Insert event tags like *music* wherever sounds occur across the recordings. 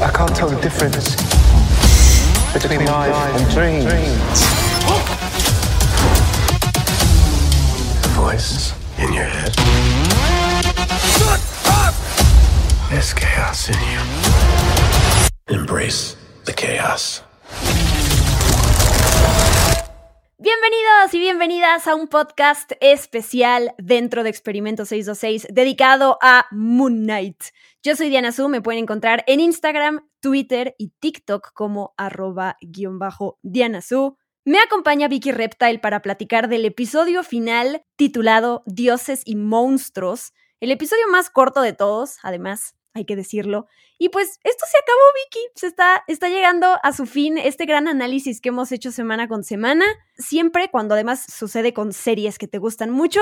I can't tell the difference between life and dreams. The voice in your head. Shut up! There's chaos in you. Embrace the chaos. Bienvenidos y bienvenidas a un podcast especial dentro de Experimento 626 dedicado a Moon Knight. Yo soy Diana Su, me pueden encontrar en Instagram, Twitter y TikTok como arroba guion bajo Diana Su. Me acompaña Vicky Reptile para platicar del episodio final titulado Dioses y Monstruos, el episodio más corto de todos, además, hay que decirlo. Y pues esto se acabó, Vicky. Se está, está llegando a su fin este gran análisis que hemos hecho semana con semana. Siempre cuando además sucede con series que te gustan mucho,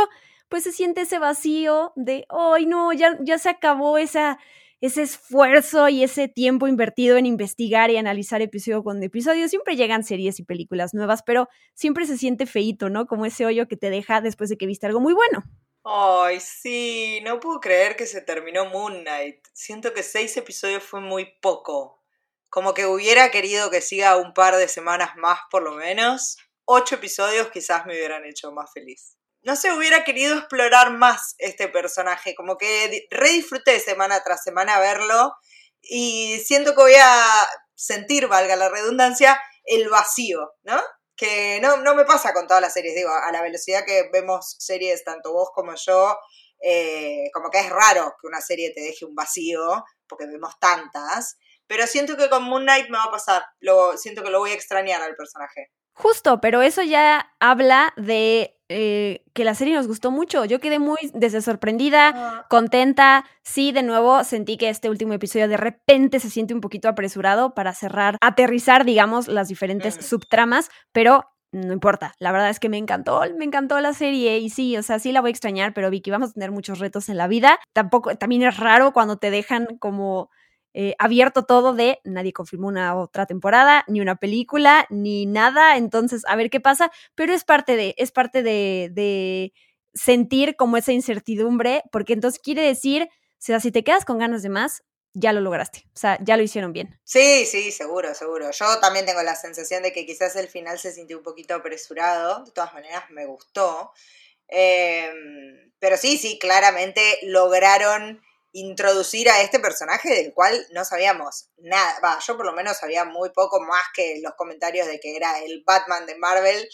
pues se siente ese vacío de, ay no, ya, ya se acabó esa, ese esfuerzo y ese tiempo invertido en investigar y analizar episodio con episodio. Siempre llegan series y películas nuevas, pero siempre se siente feito, ¿no? Como ese hoyo que te deja después de que viste algo muy bueno. Ay, sí, no puedo creer que se terminó Moon Knight. Siento que seis episodios fue muy poco. Como que hubiera querido que siga un par de semanas más por lo menos. Ocho episodios quizás me hubieran hecho más feliz. No sé, hubiera querido explorar más este personaje. Como que re disfruté semana tras semana verlo. Y siento que voy a sentir, valga la redundancia, el vacío, ¿no? Que no, no me pasa con todas las series, digo, a la velocidad que vemos series, tanto vos como yo, eh, como que es raro que una serie te deje un vacío, porque vemos tantas, pero siento que con Moon Knight me va a pasar, lo, siento que lo voy a extrañar al personaje. Justo, pero eso ya habla de eh, que la serie nos gustó mucho. Yo quedé muy desde sorprendida, ah. contenta. Sí, de nuevo sentí que este último episodio de repente se siente un poquito apresurado para cerrar, aterrizar, digamos, las diferentes subtramas, pero no importa. La verdad es que me encantó, me encantó la serie y sí, o sea, sí la voy a extrañar, pero Vicky, vamos a tener muchos retos en la vida. Tampoco, también es raro cuando te dejan como eh, abierto todo de nadie confirmó una otra temporada, ni una película, ni nada. Entonces, a ver qué pasa. Pero es parte de, es parte de, de sentir como esa incertidumbre, porque entonces quiere decir, o sea, si te quedas con ganas de más, ya lo lograste. O sea, ya lo hicieron bien. Sí, sí, seguro, seguro. Yo también tengo la sensación de que quizás el final se sintió un poquito apresurado. De todas maneras, me gustó. Em, pero sí, sí, claramente lograron introducir a este personaje del cual no sabíamos nada. Va, yo por lo menos sabía muy poco más que los comentarios de que era el Batman de Marvel.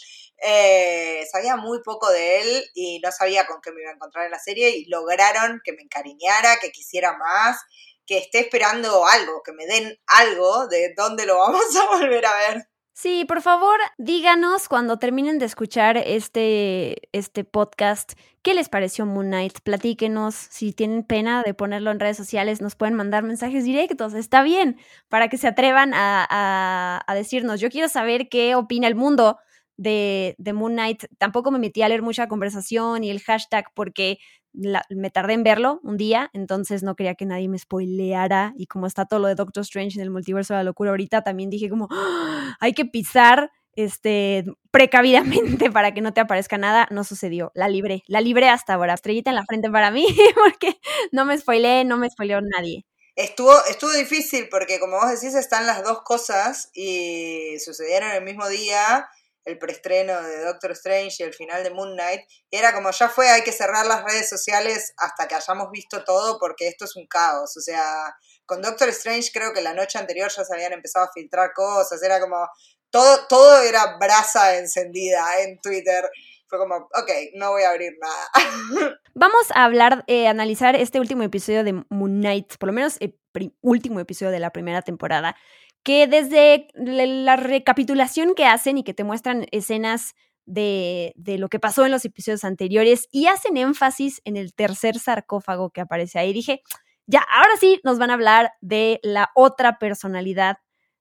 Eh, sabía muy poco de él y no sabía con qué me iba a encontrar en la serie y lograron que me encariñara, que quisiera más, que esté esperando algo, que me den algo de dónde lo *laughs* vamos a volver a ver. Sí, por favor, díganos cuando terminen de escuchar este, este podcast, ¿qué les pareció Moon Knight? Platíquenos, si tienen pena de ponerlo en redes sociales, nos pueden mandar mensajes directos, está bien, para que se atrevan a, decirnos, yo quiero saber qué opina el mundo de, de Moon Knight. Tampoco me metí a leer mucha conversación y el hashtag porque me tardé en verlo un día, entonces no quería que nadie me spoileara y como está todo lo de Doctor Strange en el multiverso de la locura ahorita, también dije como, ¡Ah! hay que pisar este, precavidamente *laughs* para que no te aparezca nada, no sucedió, la libré, la libré hasta ahora, estrellita en la frente para mí, *laughs* porque no me spoileé, no me spoileó nadie. Estuvo, estuvo difícil porque como vos decís están las dos cosas y sucedieron el mismo día el preestreno de Doctor Strange y el final de Moon Knight, era como ya fue, hay que cerrar las redes sociales hasta que hayamos visto todo porque esto es un caos, o sea, con Doctor Strange creo que la noche anterior ya se habían empezado a filtrar cosas, era como, todo, todo era brasa encendida en Twitter. Fue como, ok, no voy a abrir nada. *laughs* Vamos a hablar, eh, analizar este último episodio de Moon Knight, por lo menos el último episodio de la primera temporada que desde la recapitulación que hacen y que te muestran escenas de, de, lo que pasó en los episodios anteriores y hacen énfasis en el tercer sarcófago que aparece ahí, dije, ya, ahora sí nos van a hablar de la otra personalidad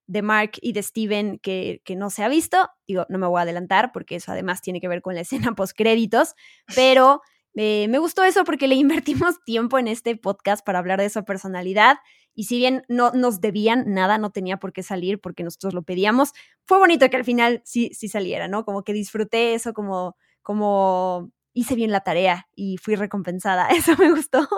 de Mark y de Steven que, que no se ha visto. Digo, no me voy a adelantar porque eso además tiene que ver con la *laughs* escena post créditos, pero eh, me gustó eso porque le *laughs* invertimos tiempo en este podcast para hablar de esa personalidad y si bien no nos debían nada, no tenía por qué salir porque nosotros lo pedíamos, fue bonito que al final sí, sí saliera, ¿no? Como que disfruté eso, como, como hice bien la tarea y fui recompensada. *laughs* Eso me gustó.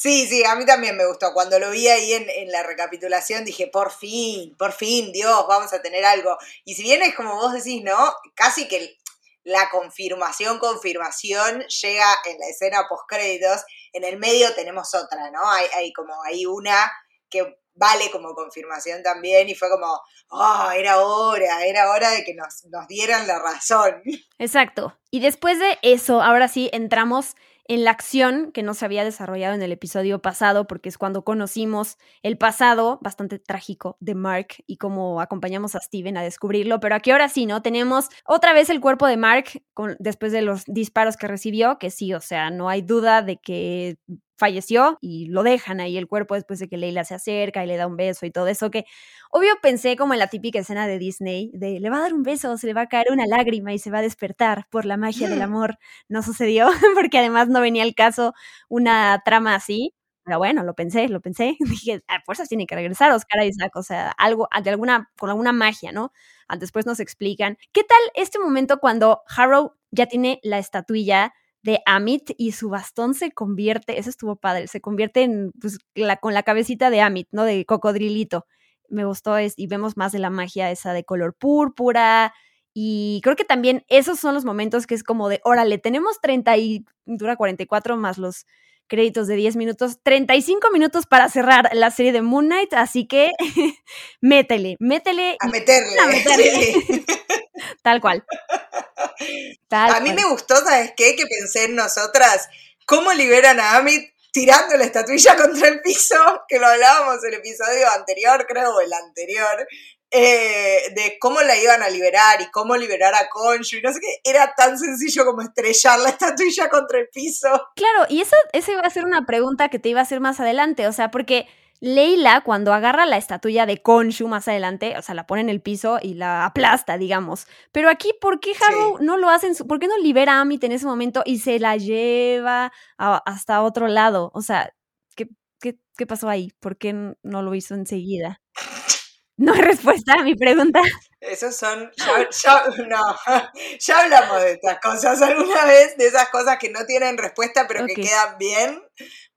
Sí, sí, a mí también me gustó. Cuando lo vi ahí en, en, la recapitulación dije, por fin, por fin, Dios, vamos a tener algo. Y si bien es como vos decís, ¿no? Casi que la confirmación, confirmación llega en la escena post créditos. En el medio tenemos otra, ¿no? Hay, hay como hay una que vale como confirmación también y fue como, oh, era hora, era hora de que nos, nos dieran la razón. Exacto. Y después de eso, ahora sí entramos en la acción que no se había desarrollado en el episodio pasado, porque es cuando conocimos el pasado bastante trágico de Mark y cómo acompañamos a Steven a descubrirlo. Pero aquí ahora sí, ¿no? Tenemos otra vez el cuerpo de Mark después de los disparos que recibió, que sí, o sea, no hay duda de que falleció y lo dejan ahí el cuerpo después de que Leila se acerca y le da un beso y todo eso que obvio pensé como en la típica escena de Disney de le va a dar un beso, se le va a caer una lágrima y se va a despertar por la magia del amor. No sucedió *laughs* porque además no venía el caso una trama así. Pero bueno, lo pensé, lo pensé. *laughs* Dije, a fuerzas tiene que regresar Oscar Isaac, o sea, algo, de alguna, con alguna magia, ¿no? Después nos explican. ¿Qué tal este momento cuando Harrow ya tiene la estatuilla de Amit y su bastón se convierte, eso estuvo padre, se convierte en, pues, la, con la cabecita de Amit, ¿no? De cocodrilito. Me gustó es, y vemos más de la magia esa de color púrpura. Y creo que también esos son los momentos que es como de, órale, tenemos 30 y dura 44 más los créditos de 10 minutos, 35 minutos para cerrar la serie de Moon Knight, así que *laughs* métele, métele. A meterle. A meterle. *laughs* Tal cual a mí me gustó, ¿sabes qué? Que pensé en nosotras, ¿cómo liberan a Amit tirando la estatuilla contra el piso? *laughs* Que lo hablábamos en el episodio anterior, creo, o el anterior, eh, de cómo la iban a liberar y cómo liberar a Conju y no sé qué, era tan sencillo como estrellar la estatuilla contra el piso. Claro, y eso, eso iba a ser una pregunta que te iba a hacer más adelante, o sea, porque Leila, cuando agarra la estatuilla de Konshu más adelante, o sea, la pone en el piso y la aplasta, digamos. Pero aquí, ¿por qué Haru no lo hace? ¿Por qué no libera a Amit en ese momento y se la lleva hasta otro lado? O sea, ¿qué, qué, pasó ahí? ¿Por qué no lo hizo enseguida? No hay respuesta a mi pregunta. Esos son. Ya, no, *laughs* ya hablamos de estas cosas alguna vez, de esas cosas que no tienen respuesta pero que quedan bien.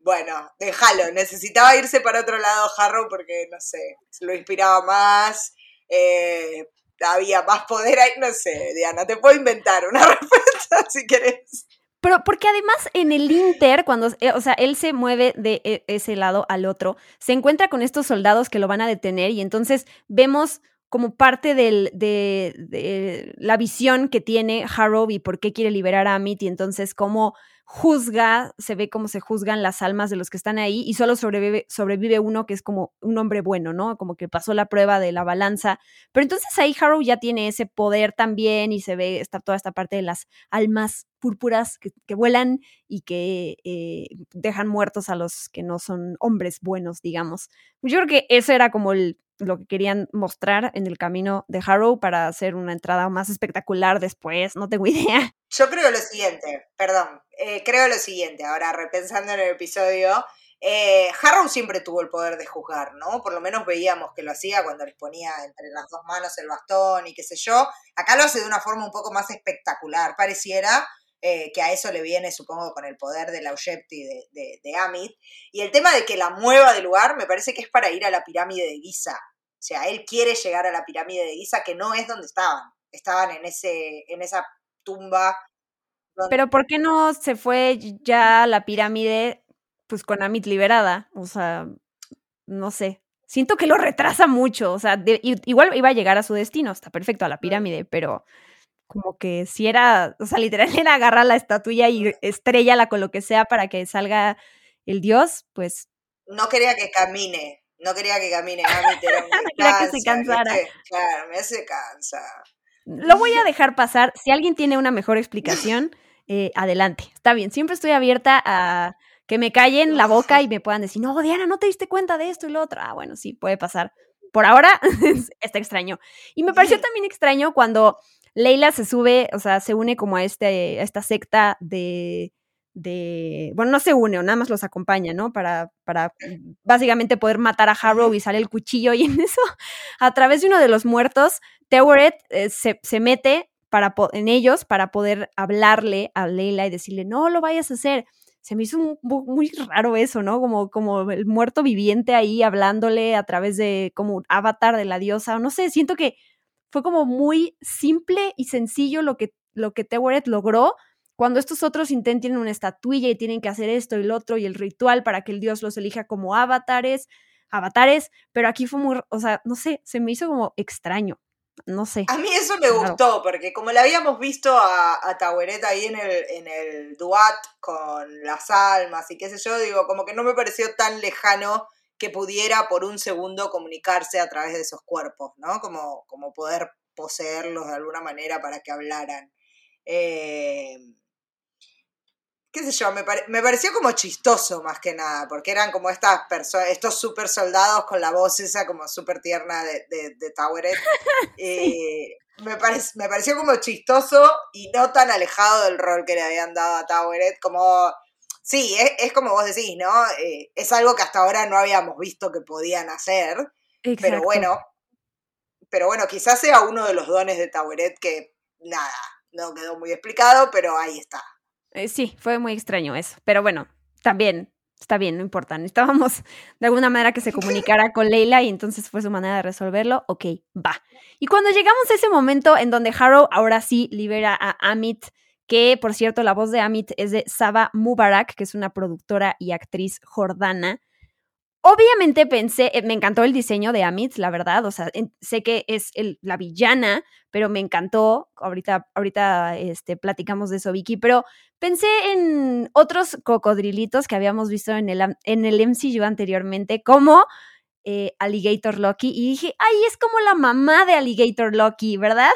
Bueno, déjalo. Necesitaba irse para otro lado Harrow porque, no sé, lo inspiraba más. Eh, había más poder ahí, no sé, Diana, te puedo inventar una *laughs* respuesta si querés. Pero porque además en el Inter, cuando, eh, o sea, él se mueve de e, ese lado al otro, se encuentra con estos soldados que lo van a detener y entonces vemos como parte de, de, la visión que tiene Harrow y por qué quiere liberar a Amit y entonces cómo juzga, se ve cómo se juzgan las almas de los que están ahí y solo sobrevive, sobrevive uno que es como un hombre bueno, ¿no? Como que pasó la prueba de la balanza. Pero entonces ahí Harrow ya tiene ese poder también y se ve está toda esta parte de las almas púrpuras que, vuelan y que eh, dejan muertos a los que no son hombres buenos, digamos. Yo creo que eso era como lo que querían mostrar en el camino de Harrow para hacer una entrada más espectacular después, no tengo *laughs* idea. Yo creo lo siguiente, perdón, eh, creo lo siguiente, ahora repensando en el episodio, eh, Harrow siempre tuvo el poder de juzgar, ¿no? Por lo menos veíamos que lo hacía cuando les ponía entre las dos manos el bastón y qué sé yo. Acá lo hace de una forma un poco más espectacular, pareciera, eh, que a eso le viene, supongo, con el poder de la de, de, de, Amit. Y el tema de que la mueva de lugar me parece que es para ir a la pirámide de Giza. O sea, él quiere llegar a la pirámide de Giza, que no es donde estaban. Estaban en, ese, en esa tumba. Pero ¿por qué no se fue ya a la pirámide pues con Amit liberada? O sea, no sé. Siento que lo retrasa mucho. O sea, igual iba a llegar a su destino, está perfecto, a la pirámide, pero como que si era, o sea, literal *laughs* era agarrar la estatuilla y estrellala con lo que sea para que salga el dios, pues. No quería que camine, no quería que camine, *laughs* quería que se cansara. claro, me hace cansa. Lo voy a dejar pasar. Si alguien tiene una mejor explicación, eh, adelante. Está bien, siempre estoy abierta a que me callen la boca y me puedan decir, no, Diana, no te diste cuenta de esto y lo otro. Ah, bueno, sí, puede pasar. Por ahora *laughs* está extraño. Y me pareció también extraño cuando Leila se sube, o sea, se une como a, este, a esta secta de, de, bueno, no se une, o nada más los acompaña, ¿no? Para, para básicamente poder matar a Harrow y sale el cuchillo y *laughs* en eso, a través de uno de los muertos, Teweret eh, se, se, mete para en ellos para poder hablarle a Leila y decirle, no lo vayas a hacer. se me hizo muy raro eso, ¿no? Como, como el muerto viviente ahí hablándole a través de como un avatar de la diosa, no sé, siento que fue como muy simple y sencillo lo que, lo que Teweret logró, cuando estos otros intenten una estatuilla y tienen que hacer esto y lo otro y el ritual para que el dios los elija como avatares, avatares, pero aquí fue muy, o sea, no sé, se me hizo como extraño no sé. A mí eso me gustó, porque como la habíamos visto a, a ahí en el, en el duat con las almas y qué sé yo, digo, como que no me pareció tan lejano que pudiera por un segundo comunicarse a través de esos cuerpos, ¿no? Como, como poder poseerlos de alguna manera para que hablaran. Eh, qué sé yo, me, pareció como chistoso más que nada, porque eran como estas personas, estos super soldados con la voz esa como súper tierna de, de, de Toweret. Eh, *laughs* me, me pareció como chistoso y no tan alejado del rol que le habían dado a Toweret, como... Sí, es, como vos decís, ¿no? Eh, es algo que hasta ahora no habíamos visto que podían hacer, pero bueno, pero bueno, quizás sea uno de los dones de Toweret que, nada, no quedó muy explicado, pero ahí está. Eh, sí, fue muy extraño eso. Pero bueno, también está bien, no importa. Necesitábamos *laughs* de alguna manera que se comunicara con Leila y entonces fue su manera de resolverlo. Ok, va. Y cuando llegamos a ese momento en donde Harrow ahora sí libera a Amit, que por cierto la voz de Amit es de Saba Mubarak, que es una productora y actriz jordana. Obviamente pensé, eh, me encantó el diseño de Amit, la verdad, o sea, sé que es la villana, pero me encantó, ahorita, ahorita este, platicamos de eso, Vicky, pero pensé en otros cocodrilitos que habíamos visto en el, en el MCU anteriormente, como eh, Alligator Loki, y dije, ay, es como la mamá de Alligator Loki, ¿verdad?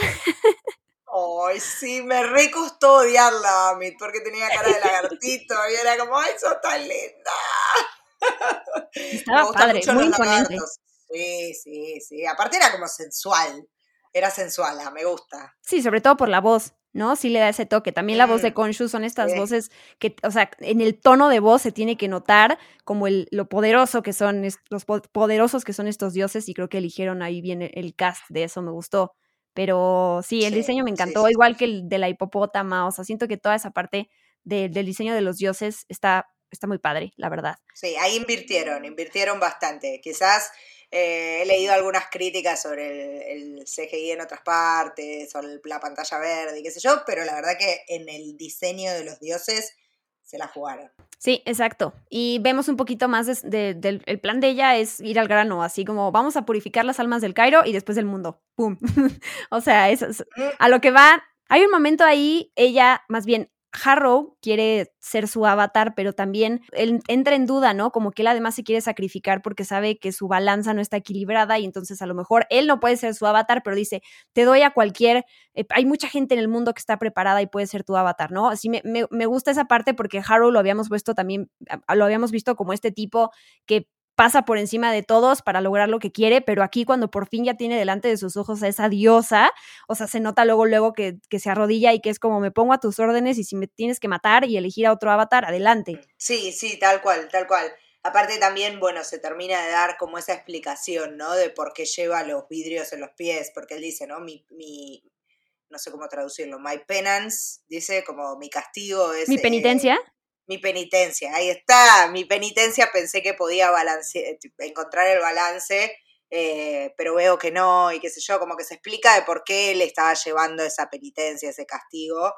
Ay, sí, me recostó odiarla, Amit, porque tenía cara de *laughs* lagartito y era como, ay, sos tan linda. Estaba padre, muy imponente. Sí, sí, sí. Aparte era como sensual. Era sensual, me gusta. Sí, sobre todo por la voz, ¿no? Sí le da ese toque. También la voz de mm, Konshu son estas voces que, o sea, en el tono de voz se tiene que notar como el, lo poderoso que son, los poderosos que son estos dioses y creo que eligieron ahí bien el cast de eso, me gustó. Pero sí, el diseño me encantó, igual que el de la hipopótama, o sea, siento que toda esa parte del diseño de los dioses está está muy padre, la verdad. Sí, ahí invirtieron, invirtieron bastante. Quizás eh, he leído algunas críticas sobre el, CGI en otras partes, sobre la pantalla verde y qué sé yo, pero la verdad que en el diseño de los dioses se la jugaron. Sí, exacto. Y vemos un poquito más del el plan de ella es ir al grano, así como vamos a purificar las almas del Cairo y después del mundo. ¡Pum! *laughs* o sea, es, mm. a lo que va. Hay un momento ahí, ella, más bien, Harrow quiere ser su avatar, pero también él entra en duda, ¿no? Como que él además se quiere sacrificar porque sabe que su balanza no está equilibrada y entonces a lo mejor él no puede ser su avatar, pero dice, te doy a cualquier, eh, hay mucha gente en el mundo que está preparada y puede ser tu avatar, ¿no? Así me, me, me gusta esa parte porque Harrow lo habíamos puesto también, lo habíamos visto como este tipo que pasa por encima de todos para lograr lo que quiere, pero aquí cuando por fin ya tiene delante de sus ojos a esa diosa, o sea, se nota luego, luego que, que, se arrodilla y que es como me pongo a tus órdenes y si me tienes que matar y elegir a otro avatar, adelante. Sí, sí, tal cual, tal cual. Aparte también, bueno, se termina de dar como esa explicación, ¿no? De por qué lleva los vidrios en los pies, porque él dice, ¿no? Mi, mi no sé cómo traducirlo, my penance, dice como mi castigo es... Mi penitencia. Eh, mi penitencia, ahí está, mi penitencia pensé que podía balance, encontrar el balance, eh, pero veo que no, y qué sé yo, como que se explica de por qué él estaba llevando esa penitencia, ese castigo,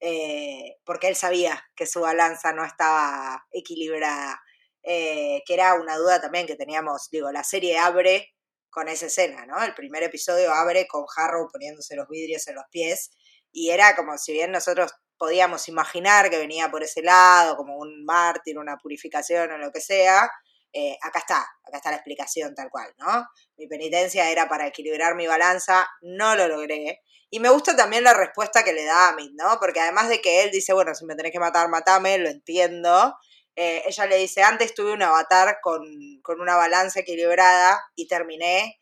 eh, porque él sabía que su balanza no estaba equilibrada, eh, que era una duda también que teníamos, digo, la serie abre con esa escena, ¿no? El primer episodio abre con Harrow poniéndose los vidrios en los pies, y era como si bien nosotros podíamos imaginar que venía por ese lado, como un mártir, una purificación o lo que sea, eh, acá está, acá está la explicación tal cual, ¿no? Mi penitencia era para equilibrar mi balanza, no lo logré. Y me gusta también la respuesta que le da Amit, ¿no? Porque además de que él dice, bueno, si me tenés que matar, matame, lo entiendo. Eh, ella le dice, antes tuve un avatar con, una balanza equilibrada y terminé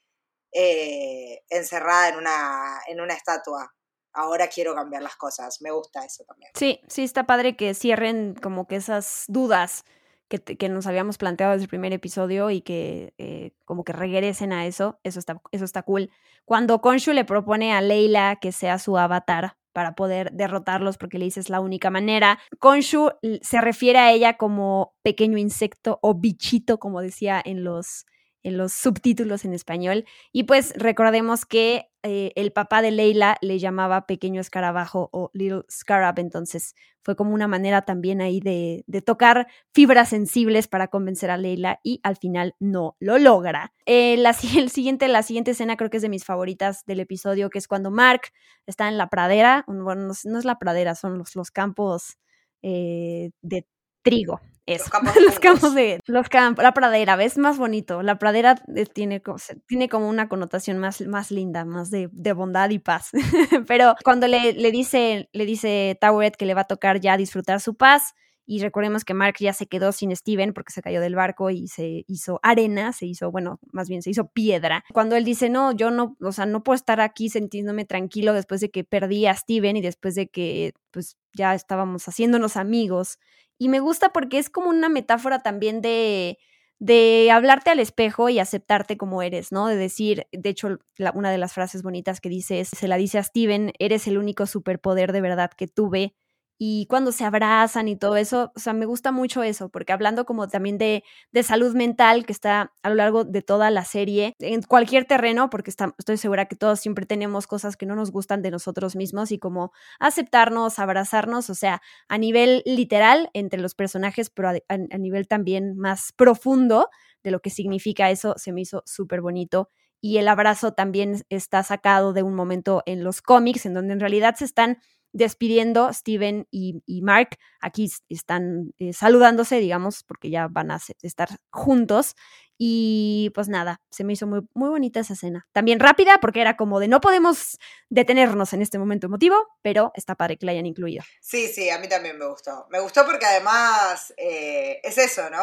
eh, encerrada en una, en una estatua ahora quiero cambiar las cosas. Me gusta eso también. Sí, sí, está padre que cierren como que esas dudas que, que nos habíamos planteado desde el primer episodio y que eh, como que regresen a eso. Eso está, eso está cool. Cuando Konshu le propone a Leila que sea su avatar para poder derrotarlos porque le dice es la única manera. Konshu se refiere a ella como pequeño insecto o bichito, como decía en los en los subtítulos en español. Y pues recordemos que eh, el papá de Leila le llamaba pequeño escarabajo o little scarab, entonces fue como una manera también ahí de, tocar fibras sensibles para convencer a Leila y al final no lo logra. Eh, la, *laughs* el siguiente, la siguiente escena creo que es de mis favoritas del episodio, que es cuando Mark está en la pradera, bueno, no, es la pradera, son los, los campos eh, de trigo. Los *laughs* campos, de los la pradera, ¿ves? Más bonito. La pradera eh, tiene, tiene como una connotación más, más linda, más de, bondad y paz. *laughs* Pero cuando le, le, dice, le dice Toweret que le va a tocar ya disfrutar su paz, y recordemos que Mark ya se quedó sin Steven porque se cayó del barco y se hizo arena, se hizo, bueno, más bien se hizo piedra. Cuando él dice, no, yo no, o sea, no puedo estar aquí sintiéndome tranquilo después de que perdí a Steven y después de que, pues, ya estábamos haciéndonos amigos y me gusta porque es como una metáfora también de, de hablarte al espejo y aceptarte como eres, ¿no? De decir, de hecho, una de las frases bonitas que dice es, se la dice a Steven, eres el único superpoder de verdad que tuve y cuando se abrazan y todo eso, o sea, me gusta mucho eso, porque hablando como también de, de salud mental que está a lo largo de toda la serie, en cualquier terreno, porque estoy segura que todos siempre tenemos cosas que no nos gustan de nosotros mismos y como aceptarnos, abrazarnos, o sea, a nivel literal entre los personajes, pero a, a nivel también más profundo de lo que significa eso, se me hizo súper bonito y el abrazo también está sacado de un momento en los cómics en donde en realidad se están despidiendo Steven y, Mark. Aquí están eh, saludándose, digamos, porque ya van a estar juntos. Y pues nada, se me hizo muy, muy bonita esa escena. También rápida, porque era como de no podemos detenernos en este momento emotivo, pero está padre que la hayan incluido. Sí, sí, a mí también me gustó. Me gustó porque además eh, es eso, ¿no?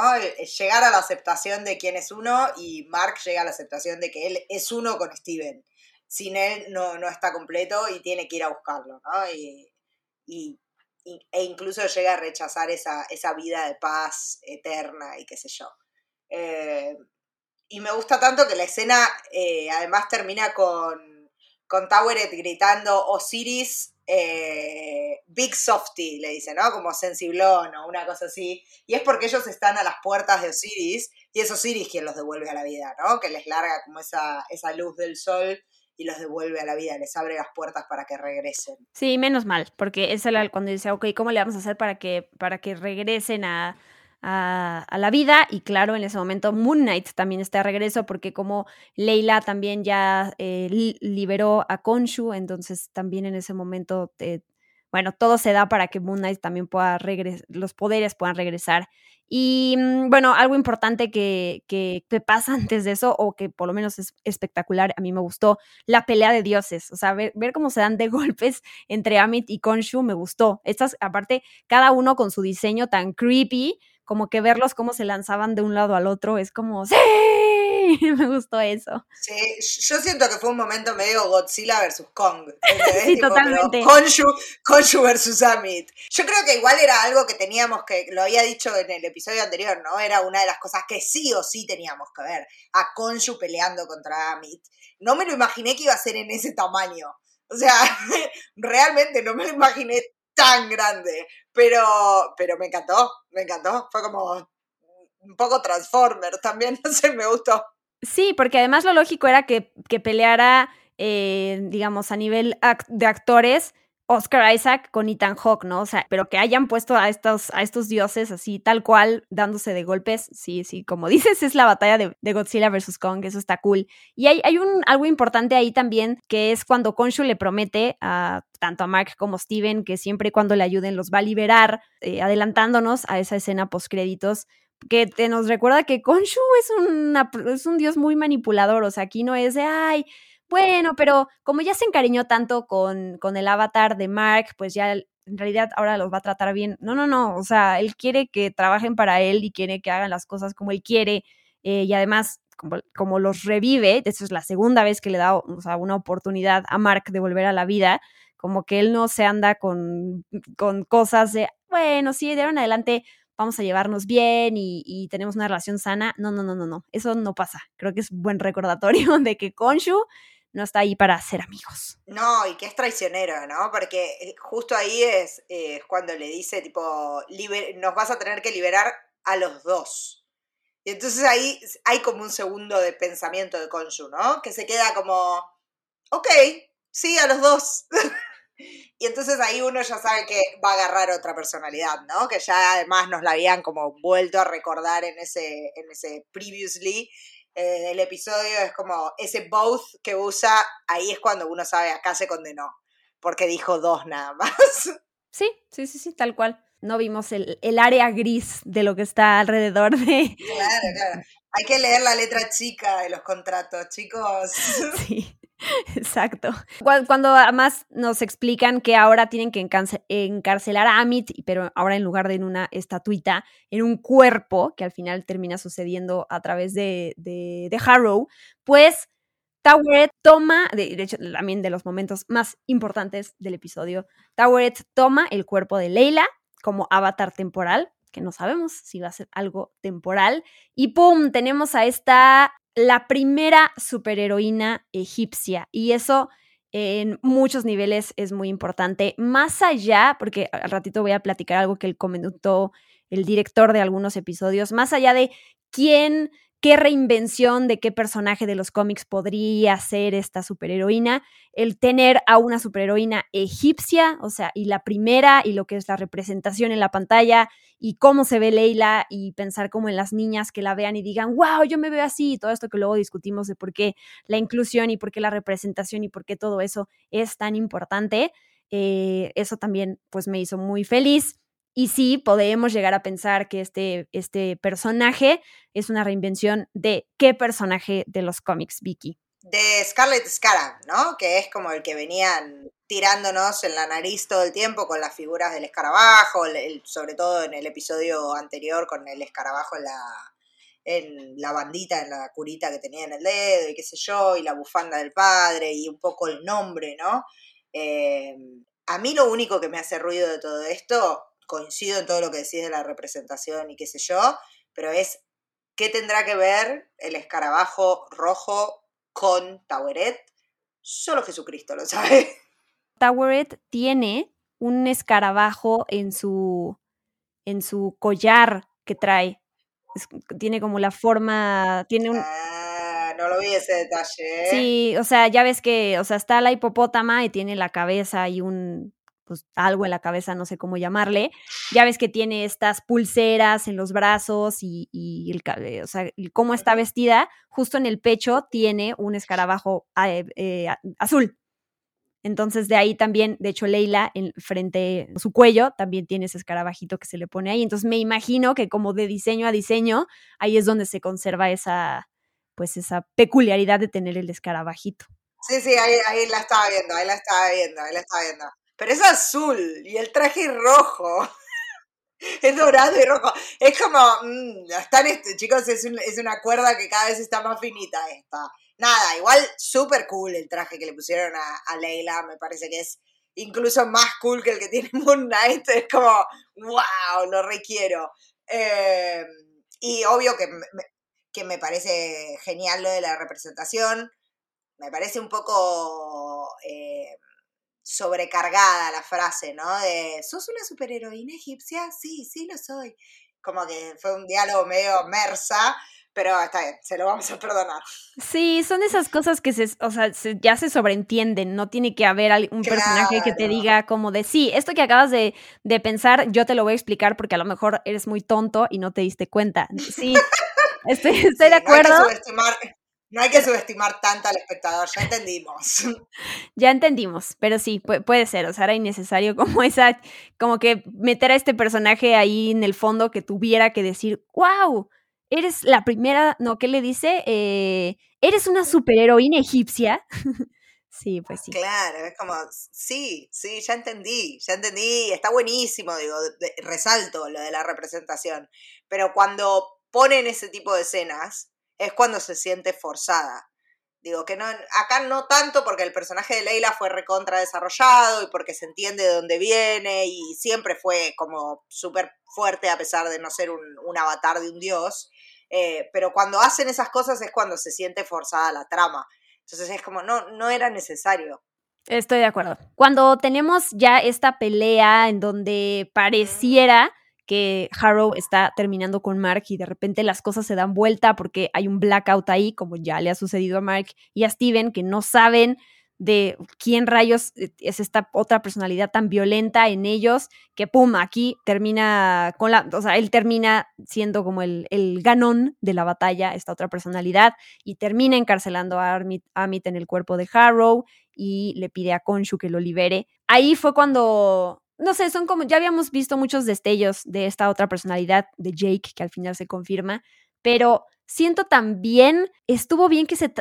Llegar a la aceptación de quién es uno y Mark llega a la aceptación de que él es uno con Steven sin él no, no está completo y tiene que ir a buscarlo, ¿no? Y, e incluso llega a rechazar esa, esa, vida de paz eterna y qué sé yo. Eh, y me gusta tanto que la escena eh, además termina con, con Toweret gritando Osiris, eh, Big Softy, le dice, ¿no? Como sensiblón o una cosa así. Y es porque ellos están a las puertas de Osiris y es Osiris quien los devuelve a la vida, ¿no? Que les larga como esa, esa luz del sol y los devuelve a la vida, les abre las puertas para que regresen. Sí, menos mal, porque es el, cuando dice, ok, ¿cómo le vamos a hacer para que, para que regresen a, a, la vida? Y claro, en ese momento Moon Knight también está de regreso, porque como Leila también ya eh, liberó a Konshu, entonces también en ese momento eh, bueno, todo se da para que Moon Knight también pueda regresar, los poderes puedan regresar. Y mm, bueno, algo importante que, que, pasa *laughs* antes de eso, o que por lo menos es espectacular, a mí me gustó, la pelea de dioses. O sea, ver, ver cómo se dan de *laughs* golpes entre Amit y Konshu me gustó. Estas, aparte, cada uno con su diseño tan creepy, como que verlos cómo se lanzaban de un lado al otro, es como, ¡sí! *laughs* me gustó eso. Sí, yo siento que fue un momento medio Godzilla versus Kong. *laughs* sí, totalmente. Konshu, versus Amit. Yo creo que igual era algo que teníamos que, lo había dicho en el episodio anterior, ¿no? Era una de las cosas que sí o sí teníamos que ver, a Konshu peleando contra Amit. No me lo imaginé que iba a ser en ese tamaño. O sea, *laughs* realmente no me lo imaginé tan grande, pero, pero me encantó, me encantó. Fue como un poco Transformer también, no sé, me gustó. Sí, porque además lo lógico era que, que peleara, eh, digamos, a nivel de actores Oscar Isaac con Ethan Hawke, ¿no? O sea, pero que hayan puesto a estos, a estos dioses así, tal cual, dándose de golpes, sí, sí, como *laughs* dices, es la batalla de, Godzilla versus Kong, eso está cool. Y hay, hay un, algo importante ahí también, que es cuando Konshu le promete a tanto a Mark como Steven que siempre y cuando le ayuden los va a liberar, eh, adelantándonos a esa escena post créditos que te nos recuerda que Konshu es, una, es un dios muy manipulador, o sea, aquí no es de, ay, bueno, pero como ya se encariñó tanto con, con el avatar de Mark, pues ya en realidad ahora los va a tratar bien. No, no, no, o sea, él quiere que trabajen para él y quiere que hagan las cosas como él quiere eh, y además como, como, los revive, eso es la segunda vez que le da o sea, una oportunidad a Mark de volver a la vida, como que él no se anda con, con cosas de, bueno, sí, de ahora en adelante vamos a llevarnos bien y, tenemos una relación sana. No, no, no, no, no. Eso no pasa. Creo que es buen recordatorio *laughs* de que Konshu no está ahí para ser amigos. No, y que es traicionero, ¿no? Porque eh, justo ahí es, eh, cuando le dice, tipo, nos vas a tener que liberar a los dos. Y entonces ahí hay como un segundo de pensamiento de Konshu, ¿no? Que se queda como, ok, sí, a los dos. *laughs* y entonces ahí uno ya sabe que va a agarrar otra personalidad, ¿no? Que ya además nos la habían como vuelto a recordar en ese, en ese previously. Eh, el episodio es como ese both que usa, ahí es cuando uno sabe, acá se condenó, porque dijo dos nada más. Sí, sí, sí, sí, tal cual. No vimos el, el área gris de lo que está alrededor de... Claro, claro. Hay que leer la letra chica de los contratos, chicos. *laughs* Sí. *laughs* Exacto. Cuando además nos explican que ahora tienen que encarcelar a Amit, pero ahora en lugar de en una estatuita, en un cuerpo, que al final termina sucediendo a través de, de, Harrow, pues Toweret toma, de, hecho también de los momentos más importantes del episodio, Toweret toma el cuerpo de Leila como avatar temporal, que no sabemos si va a ser algo temporal, y ¡pum! Tenemos a esta la primera superheroína egipcia y eso en muchos niveles es muy importante. Más allá, porque al ratito voy a platicar algo que él comentó el director de algunos episodios, más allá de quién qué reinvención de qué personaje de los cómics podría ser esta superheroína, el tener a una superheroína egipcia, o sea, y la primera, y lo que es la representación en la pantalla, y cómo se ve Leila, y pensar como en las niñas que la vean y digan, wow, yo me veo así, y todo esto que luego discutimos de por qué la inclusión y por qué la representación y por qué todo eso es tan importante. Eh, eso también pues me hizo muy feliz. Y sí, podemos llegar a pensar que este, este personaje es una reinvención de qué personaje de los cómics, Vicky. De Scarlet Scarab, ¿no? Que es como el que venían tirándonos en la nariz todo el tiempo con las figuras del escarabajo, sobre todo en el episodio anterior con el escarabajo en la, en la bandita, en la curita que tenía en el dedo y qué sé yo, y la bufanda del padre y un poco el nombre, ¿no? Eh, a mí lo único que me hace ruido de todo esto coincido en todo lo que decís de la representación y qué sé yo, pero es qué tendrá que ver el escarabajo rojo con Taweret. Solo Jesucristo lo sabe. *laughs* Taweret tiene un escarabajo en su, en su collar que trae. tiene como la forma, tiene un... Ah, no lo vi ese detalle. ¿eh? Sí, o sea, ya ves que, o sea, está la hipopótama y tiene la cabeza y un, pues algo en la cabeza, no sé cómo llamarle. Ya ves que tiene estas pulseras en los brazos y, y el, o sea, cómo está vestida, justo en el pecho tiene un escarabajo eh, eh, azul. Entonces de ahí también, de hecho Leila, en frente a su cuello, también tiene ese escarabajito que se le pone ahí. Entonces me imagino que como de diseño a diseño, ahí es donde se conserva esa, pues esa peculiaridad de tener el escarabajito. Sí, sí, ahí, ahí la estaba viendo, ahí la estaba viendo, ahí la estaba viendo. Pero es azul y el traje es rojo. *laughs* es dorado y rojo. Es como, mmm, están chicos, es, es, una cuerda que cada vez está más finita esta. Nada, igual súper cool el traje que le pusieron a, Leila, me parece que es incluso más cool que el que tiene *laughs* Moon Knight. Es como, wow, lo requiero. Em, y obvio que me, que me parece genial lo de la representación. Me parece un poco... Eh, sobrecargada la frase, ¿no? De, ¿sos una superheroína egipcia? Sí, sí lo soy. Como que fue un diálogo medio mersa, pero está bien, se lo vamos a perdonar. Sí, son esas cosas que se, o sea, ya se sobreentienden, no tiene que haber un personaje que te diga como de, sí, esto que acabas de, de, pensar, yo te lo voy a explicar porque a lo mejor eres muy tonto y no te diste cuenta. Sí, estoy, *laughs* estoy de acuerdo. No hay que subestimar tanto al espectador, ya entendimos. Ya entendimos, pero sí, puede ser, o sea, era innecesario *laughs* como esa, como que meter a este personaje ahí en el fondo que tuviera que decir, wow, eres la primera, no, ¿qué le dice? Eh, eres una superheroína egipcia. *laughs* sí, pues sí. Claro, es como, sí, sí, ya entendí, ya entendí, está buenísimo, digo, resalto lo de la representación, pero cuando ponen ese tipo de escenas, es cuando se siente forzada. Digo que no, acá no tanto porque el personaje de Leila fue recontra desarrollado y porque se entiende de dónde viene y siempre fue como súper fuerte a pesar de no ser un, avatar de un dios. Eh, pero cuando hacen esas cosas es cuando se siente forzada la trama. Entonces es como, no, no era necesario. Estoy de acuerdo. Cuando tenemos ya esta pelea en donde pareciera que Harrow está terminando con Mark y de repente las cosas se dan vuelta porque hay un blackout ahí, como ya le ha sucedido a Mark y a Steven, que no saben de quién rayos eh, es esta otra personalidad tan violenta en ellos, que pum, aquí termina con la, o sea, él termina siendo como el, el ganón de la batalla, esta otra personalidad, y termina encarcelando a Amit, en el cuerpo de Harrow y le pide a Konshu que lo libere. Ahí fue cuando no sé, son como, ya habíamos visto muchos destellos de esta otra personalidad de Jake, que al final se confirma, pero siento también, estuvo bien que, se,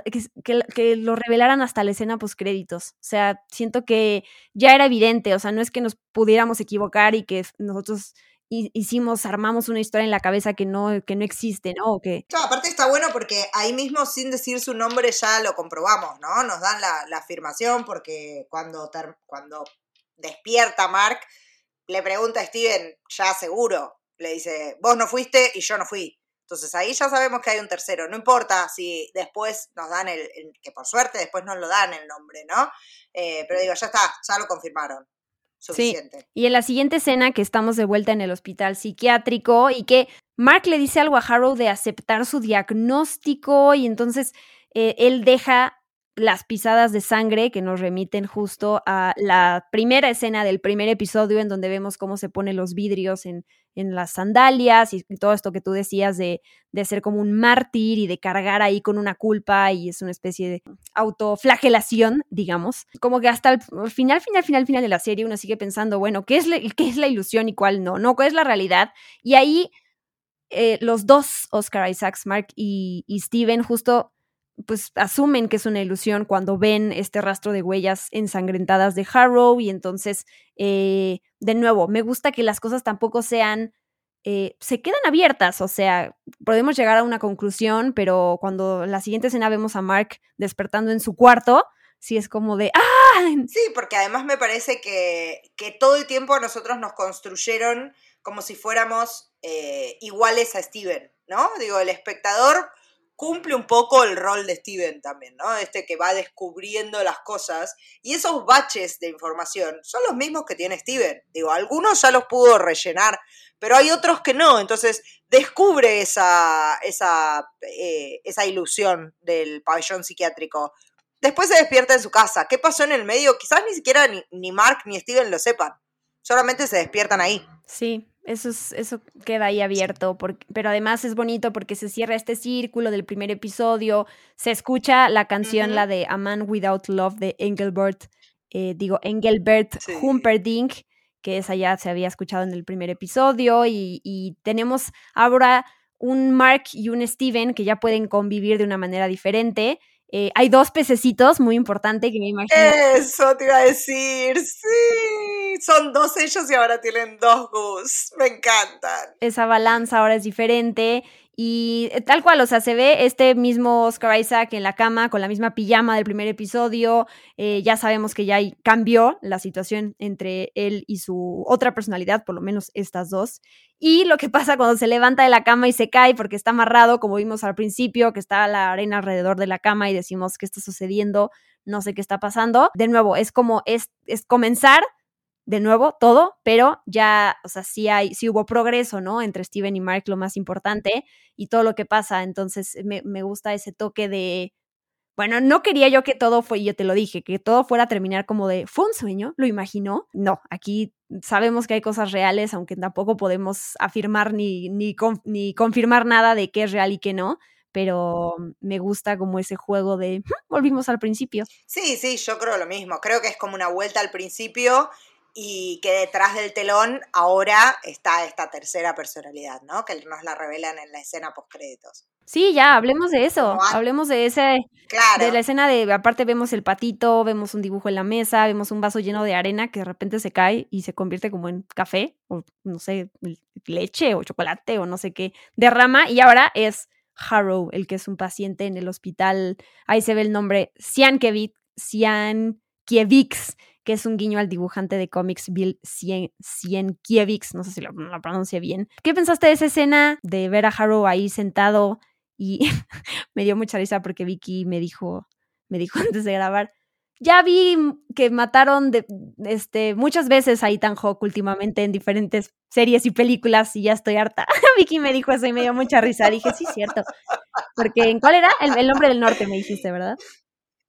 que, lo revelaran hasta la escena post créditos. O sea, siento que ya era evidente, o sea, no es que nos pudiéramos equivocar y que nosotros hicimos, armamos una historia en la cabeza que no, que no existe, ¿no? que... Aparte está bueno porque ahí mismo sin decir su nombre ya lo comprobamos, ¿no? Nos dan la, la afirmación porque cuando, cuando despierta Mark, le pregunta a Steven, ya seguro, le dice, vos no fuiste y yo no fui. Entonces ahí ya sabemos que hay un tercero. No importa si después nos dan el, que por suerte después nos lo dan el nombre, ¿no? Eh, pero digo, ya está, ya lo confirmaron. Suficiente. Sí. Y en la siguiente escena que estamos de vuelta en el hospital psiquiátrico y que Mark le dice algo a Harrow de aceptar su diagnóstico y entonces eh, él deja las pisadas de sangre que nos remiten justo a la primera escena del primer episodio en donde vemos cómo se ponen los vidrios en, en las sandalias y todo esto que tú decías de, de, ser como un mártir y de cargar ahí con una culpa y es una especie de autoflagelación, digamos. Como que hasta el final, final, final, final de la serie uno sigue pensando, bueno, ¿qué es, qué es la ilusión y cuál no? ¿No? ¿Cuál es la realidad? Y ahí eh, los dos, Oscar Isaacs, Mark y Steven, justo pues asumen que es una ilusión cuando ven este rastro de huellas ensangrentadas de Harrow y entonces, eh, de nuevo, me gusta que las cosas tampoco sean, eh, se quedan abiertas, o sea, podemos llegar a una conclusión, pero cuando la siguiente escena vemos a Mark despertando en su cuarto, sí es como de, ¡ah! Sí, porque además me parece que, que todo el tiempo a nosotros nos construyeron como si fuéramos eh, iguales a Steven, ¿no? Digo, el espectador cumple un poco el rol de Steven también, ¿no? Este que va descubriendo las cosas y esos baches de información son los mismos que tiene Steven. Digo, algunos ya los pudo rellenar, pero hay otros que no. Entonces descubre esa, esa, eh, esa ilusión del pabellón psiquiátrico. Después se despierta en su casa. ¿Qué pasó en el medio? Quizás ni siquiera ni, ni Mark ni Steven lo sepan. Solamente se despiertan ahí. Sí, eso, eso queda ahí abierto, pero además es bonito porque se cierra este círculo del primer episodio, se escucha la canción, la de A Man Without Love de Engelbert, eh, digo, Engelbert Humperdinck, que esa ya se había escuchado en el primer episodio, y, y tenemos ahora un Mark y un Steven que ya pueden convivir de una manera diferente. Eh, hay dos pececitos, muy importante, que me imagino. Eso te iba a decir, sí. Son dos ellos y ahora tienen dos Gus. Me encantan. Esa balanza ahora es diferente. Y eh, tal cual, o sea, se ve este mismo Oscar Isaac en la cama con la misma pijama del primer episodio. Eh, ya sabemos que ya cambió la situación entre él y su otra personalidad, por lo menos estas dos. Y lo que *laughs* pasa cuando se levanta de la cama y se cae porque está amarrado, como vimos al principio, que está la arena alrededor de la cama y decimos qué está sucediendo, no sé qué está pasando. De nuevo, es como es, es comenzar de nuevo todo, pero ya, o sea, sí hay, sí hubo progreso, ¿no? Entre Steven y Mark, lo más importante, y todo lo que pasa. Entonces, me, me gusta ese toque de. Bueno, no quería yo que todo fue, yo te lo dije, que todo fuera a terminar como de, ¿fue un sueño? ¿Lo imaginó? No, aquí sabemos que hay cosas reales, aunque tampoco podemos afirmar ni, ni, ni confirmar nada de qué es real y qué no, pero me gusta como ese juego de, volvimos al principio. Sí, sí, yo creo lo mismo, creo que es como una vuelta al principio y que detrás del telón ahora está esta tercera personalidad, ¿no? Que nos la revelan en la escena post créditos. Sí, ya, hablemos de eso. Hablemos de ese. Claro. De la escena de. Aparte, vemos el patito, vemos un dibujo en la mesa, vemos un vaso lleno de arena que de repente se cae y se convierte como en café, o no sé, leche o chocolate o no sé qué, derrama. Y ahora es Harrow, el que es un paciente en el hospital. Ahí se ve el nombre Sienkiewicz, Sienkiewicz que es un guiño al dibujante de cómics Bill Sienkiewicz, no sé si lo, lo bien. ¿Qué pensaste de esa escena de ver a Harrow ahí sentado? Y *laughs* me dio mucha risa porque Vicky me dijo, me dijo *laughs* antes de grabar, ya vi que mataron de, este, muchas veces a Ethan Hawke últimamente en diferentes series y películas y ya estoy harta. *laughs* Vicky me dijo eso y me dio mucha risa. Dije, sí, cierto. Porque ¿en cuál era? El, el nombre del norte, me dijiste, ¿verdad?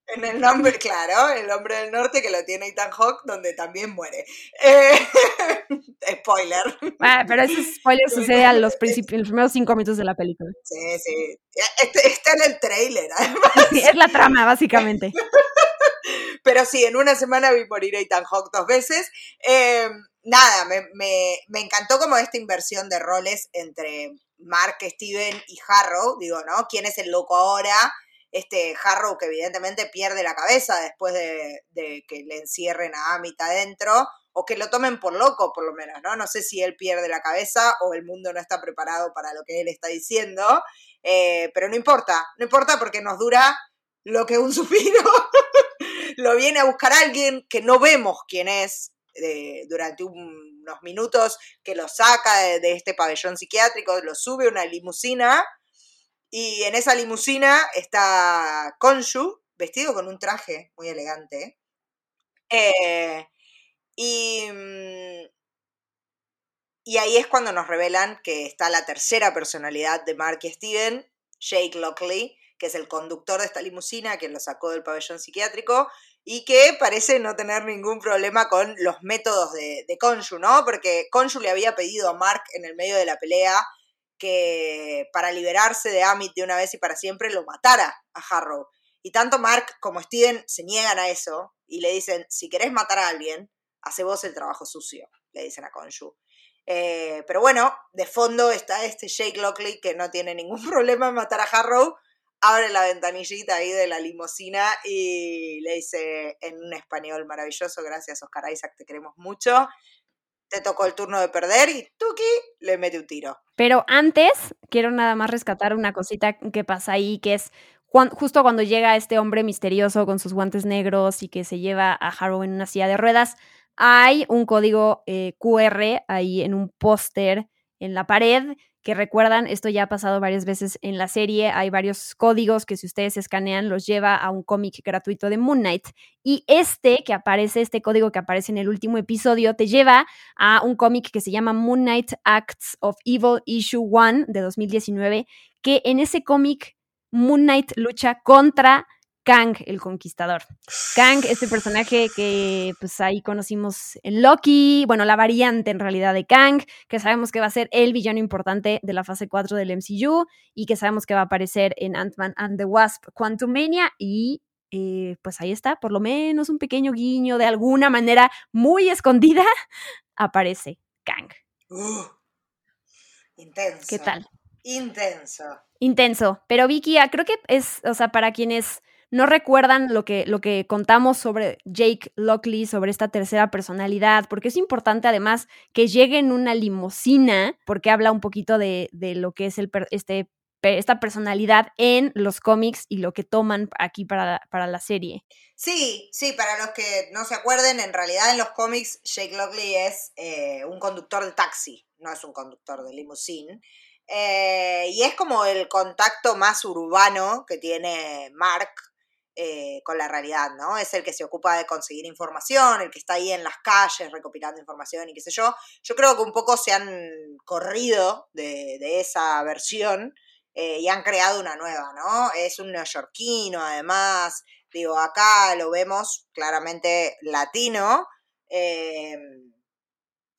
En el nombre, *laughs* claro, el hombre del norte que lo tiene Ethan Hawke, donde también muere. Eh, *laughs* spoiler. Ah, pero ese spoiler *laughs* sucede a los, principios, los primeros cinco minutos de la película. Sí, sí. Este, está en el trailer, además. Sí, es la trama, básicamente. Pero sí, en una semana vi morir a Ethan Hawke dos veces. Eh, nada, me, me, me encantó como esta inversión de roles entre Mark, Steven y Harrow. Digo, ¿no? ¿Quién es el loco ahora? Este Harrow que evidentemente pierde la cabeza después de, que le encierren a Amit adentro, o que lo tomen por loco, por lo menos, ¿no? No sé si él pierde la cabeza o el mundo no está preparado para lo que él está diciendo, eh, pero no importa, no importa porque nos dura lo que un *laughs* suspiro lo viene a buscar alguien que no vemos quién es eh, durante unos minutos, que lo saca de, de este pabellón psiquiátrico, lo sube a una limusina y en esa limusina está Konshu, vestido con un traje muy elegante. Eh, y, mm, y ahí es cuando nos revelan que está la tercera personalidad de Mark y Steven, Jake Lockley, que es el conductor de esta limusina, que lo sacó del pabellón psiquiátrico, y que parece no tener ningún problema con los métodos de, de ¿no? Porque Konshu le había pedido a Mark en el medio de la pelea que para liberarse de Amit de una vez y para siempre lo matara a Harrow. Y tanto Mark como Steven se niegan a eso y le dicen, si querés matar a alguien, hace vos el trabajo sucio, le dicen a Konshu. Eh, pero bueno, de fondo está este Jake Lockley que no tiene ningún *laughs* problema en matar a Harrow, abre la ventanillita ahí de la limusina y le dice en un español maravilloso, gracias Oscar Isaac, te queremos mucho, te tocó el turno de perder y Tuki le mete un tiro. Pero antes, quiero nada más rescatar una cosita que pasa ahí, que es justo cuando llega este hombre misterioso con sus guantes negros y que se lleva a Harrow en una silla de ruedas, hay un código eh, QR ahí en un póster en la pared que recuerdan, esto ya ha pasado varias veces en la serie, hay varios códigos que si ustedes escanean los lleva a un cómic gratuito de Moon Knight. Y este que aparece, este código que aparece en el último episodio, te lleva a un cómic que se llama Moon Knight Acts of Evil Issue 1 de 2019, que en ese cómic Moon Knight lucha contra Kang el Conquistador. Kang, este personaje que pues ahí conocimos en Loki, bueno, la variante en realidad de Kang, que sabemos que va a ser el villano importante de la fase 4 del MCU y que sabemos que va a aparecer en Ant-Man and the Wasp Quantumania y eh, pues ahí está, por lo menos un pequeño guiño de alguna manera muy escondida, aparece Kang. Uh, intenso. ¿Qué tal? Intenso. Intenso. Pero Vicky, ah, creo que es, o sea, para quienes no recuerdan lo que, lo que contamos sobre Jake Lockley, sobre esta tercera personalidad, porque es importante además que llegue en una limusina, porque habla un poquito de, de lo que es el, este, esta personalidad en los cómics y lo que toman aquí para, para la serie. Sí, sí, para los que no se acuerden, en realidad en los cómics Jake Lockley es eh, un conductor de taxi, no es un conductor de limusina. Eh, y es como el contacto más urbano que tiene Mark eh, con la realidad, ¿no? Es el que se ocupa de conseguir información, el que está ahí en las calles recopilando información y qué sé yo. Yo creo que un poco se han corrido de, esa versión eh, y han creado una nueva, ¿no? Es un neoyorquino, además, digo, acá lo vemos claramente latino, eh,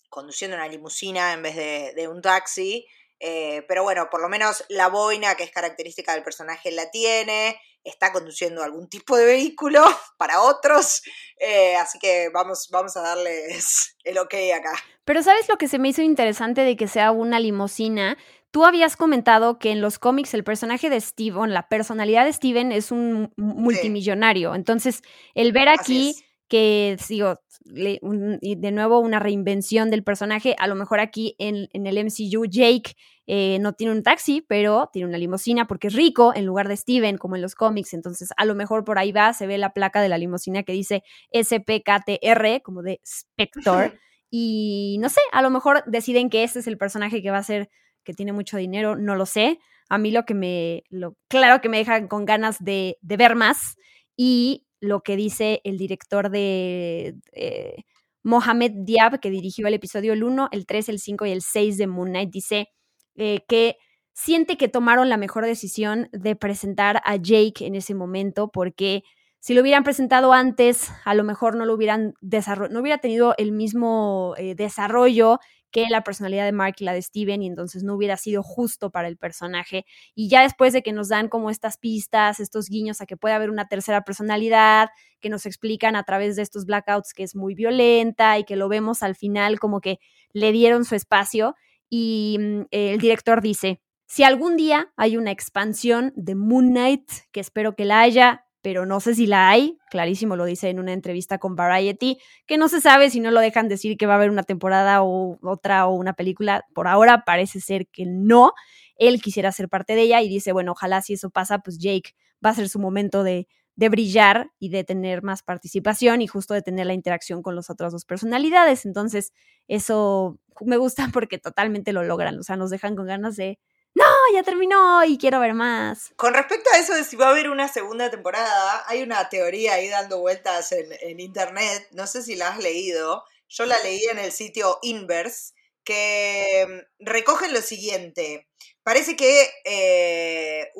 conduciendo una limusina en vez de, de un taxi. Pero bueno, por lo menos la boina, que es característica del personaje, la tiene está conduciendo algún tipo de vehículo *laughs* para otros, eh, así que vamos, vamos a darles *laughs* el ok acá. Pero ¿sabes lo que se me hizo interesante de que sea una limusina? Tú habías comentado que en los cómics el personaje de Steven, la personalidad de Steven es un multimillonario. Entonces, el ver aquí que, digo, de nuevo una reinvención del personaje, a lo mejor aquí en, en el MCU Jake eh, no tiene un taxi, pero tiene una limusina porque es rico en lugar de Steven, como en los cómics. Entonces, a lo mejor por ahí va, se ve la placa de la limusina que dice SPKTR, como de Spector. *laughs* y no sé, a lo mejor deciden que este es el personaje que va a ser, que tiene mucho dinero, no lo sé. A mí lo que me, lo, claro que me deja con ganas de, de ver más y lo que dice el director de eh, Mohamed Diab, que dirigió el episodio el 1, el 3, el 5 y el 6 de Moon Knight, dice eh, que siente que tomaron la mejor decisión de presentar a Jake en ese momento porque si lo hubieran presentado antes, a lo mejor no lo hubieran no hubiera tenido el mismo eh, desarrollo que la personalidad de Mark y la de Steven y entonces no hubiera sido justo para el personaje. Y ya después de que nos dan como estas pistas, estos guiños a que puede haber una tercera personalidad, que nos explican a través de estos blackouts que es muy violenta y que lo vemos al final como que le dieron su espacio y mm, el director dice, si algún día hay una expansión de Moon Knight, que espero que la haya, pero no sé si la hay, clarísimo lo dice en una entrevista con Variety, que no se sabe si no lo dejan decir que va a haber una temporada o otra o una película, por ahora parece ser que no, él quisiera ser parte de ella y dice, bueno, ojalá si eso pasa, pues Jake va a ser su momento de, de brillar y de tener más participación y justo de tener la interacción con las otras dos personalidades. Entonces, eso me gusta *laughs* porque totalmente lo logran, o sea, nos dejan con ganas de no, ya terminó y quiero ver más. Con respecto a eso de si va a haber una segunda temporada, hay una teoría ahí dando vueltas en, internet, no sé si la has leído, yo la leí en el sitio Inverse, que mm, recogen lo siguiente. Parece que eh,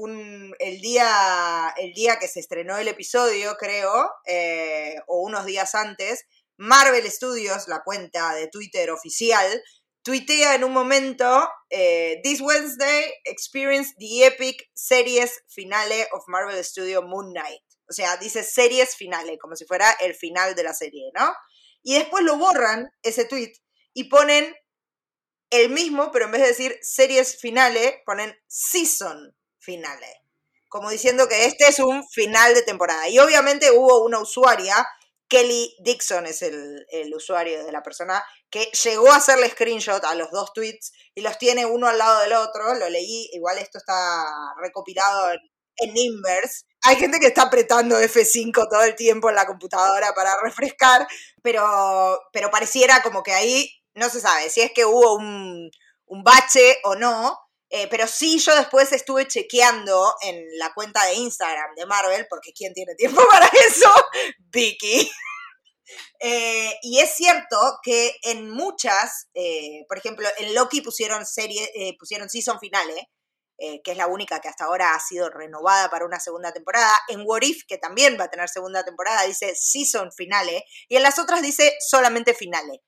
el, día, el día que se estrenó el episodio, creo, eh, o unos días antes, Marvel Studios, la cuenta de Twitter oficial, tuitea en un momento, eh, This Wednesday experience the epic series finale of Marvel Studio Moon Knight. O sea, dice series finale, como si fuera el final de la serie, ¿no? Y después lo borran, ese tweet, y ponen el mismo, pero en vez de decir series finale, ponen season finale. Como diciendo que este es un final de temporada. Y obviamente hubo una usuaria Kelly Dixon es el, usuario de la persona que llegó a hacerle screenshot a los dos tweets y los tiene uno al lado del otro. Lo leí, igual esto está recopilado en, Inverse. Hay gente que está apretando F5 todo el tiempo en la computadora para refrescar, pero, pero pareciera como que ahí no se sabe si es que hubo un, un bache o no. Eh, pero sí, yo después estuve chequeando en la cuenta de Instagram de Marvel, porque ¿quién tiene tiempo *laughs* para eso? Vicky. *laughs* Eh, y es cierto que en muchas, eh, por ejemplo, en Loki pusieron serie, pusieron season finale, que es la única que hasta ahora ha sido renovada para una segunda temporada. En What If, que también va a tener segunda temporada, dice season finale. Y en las otras dice solamente finale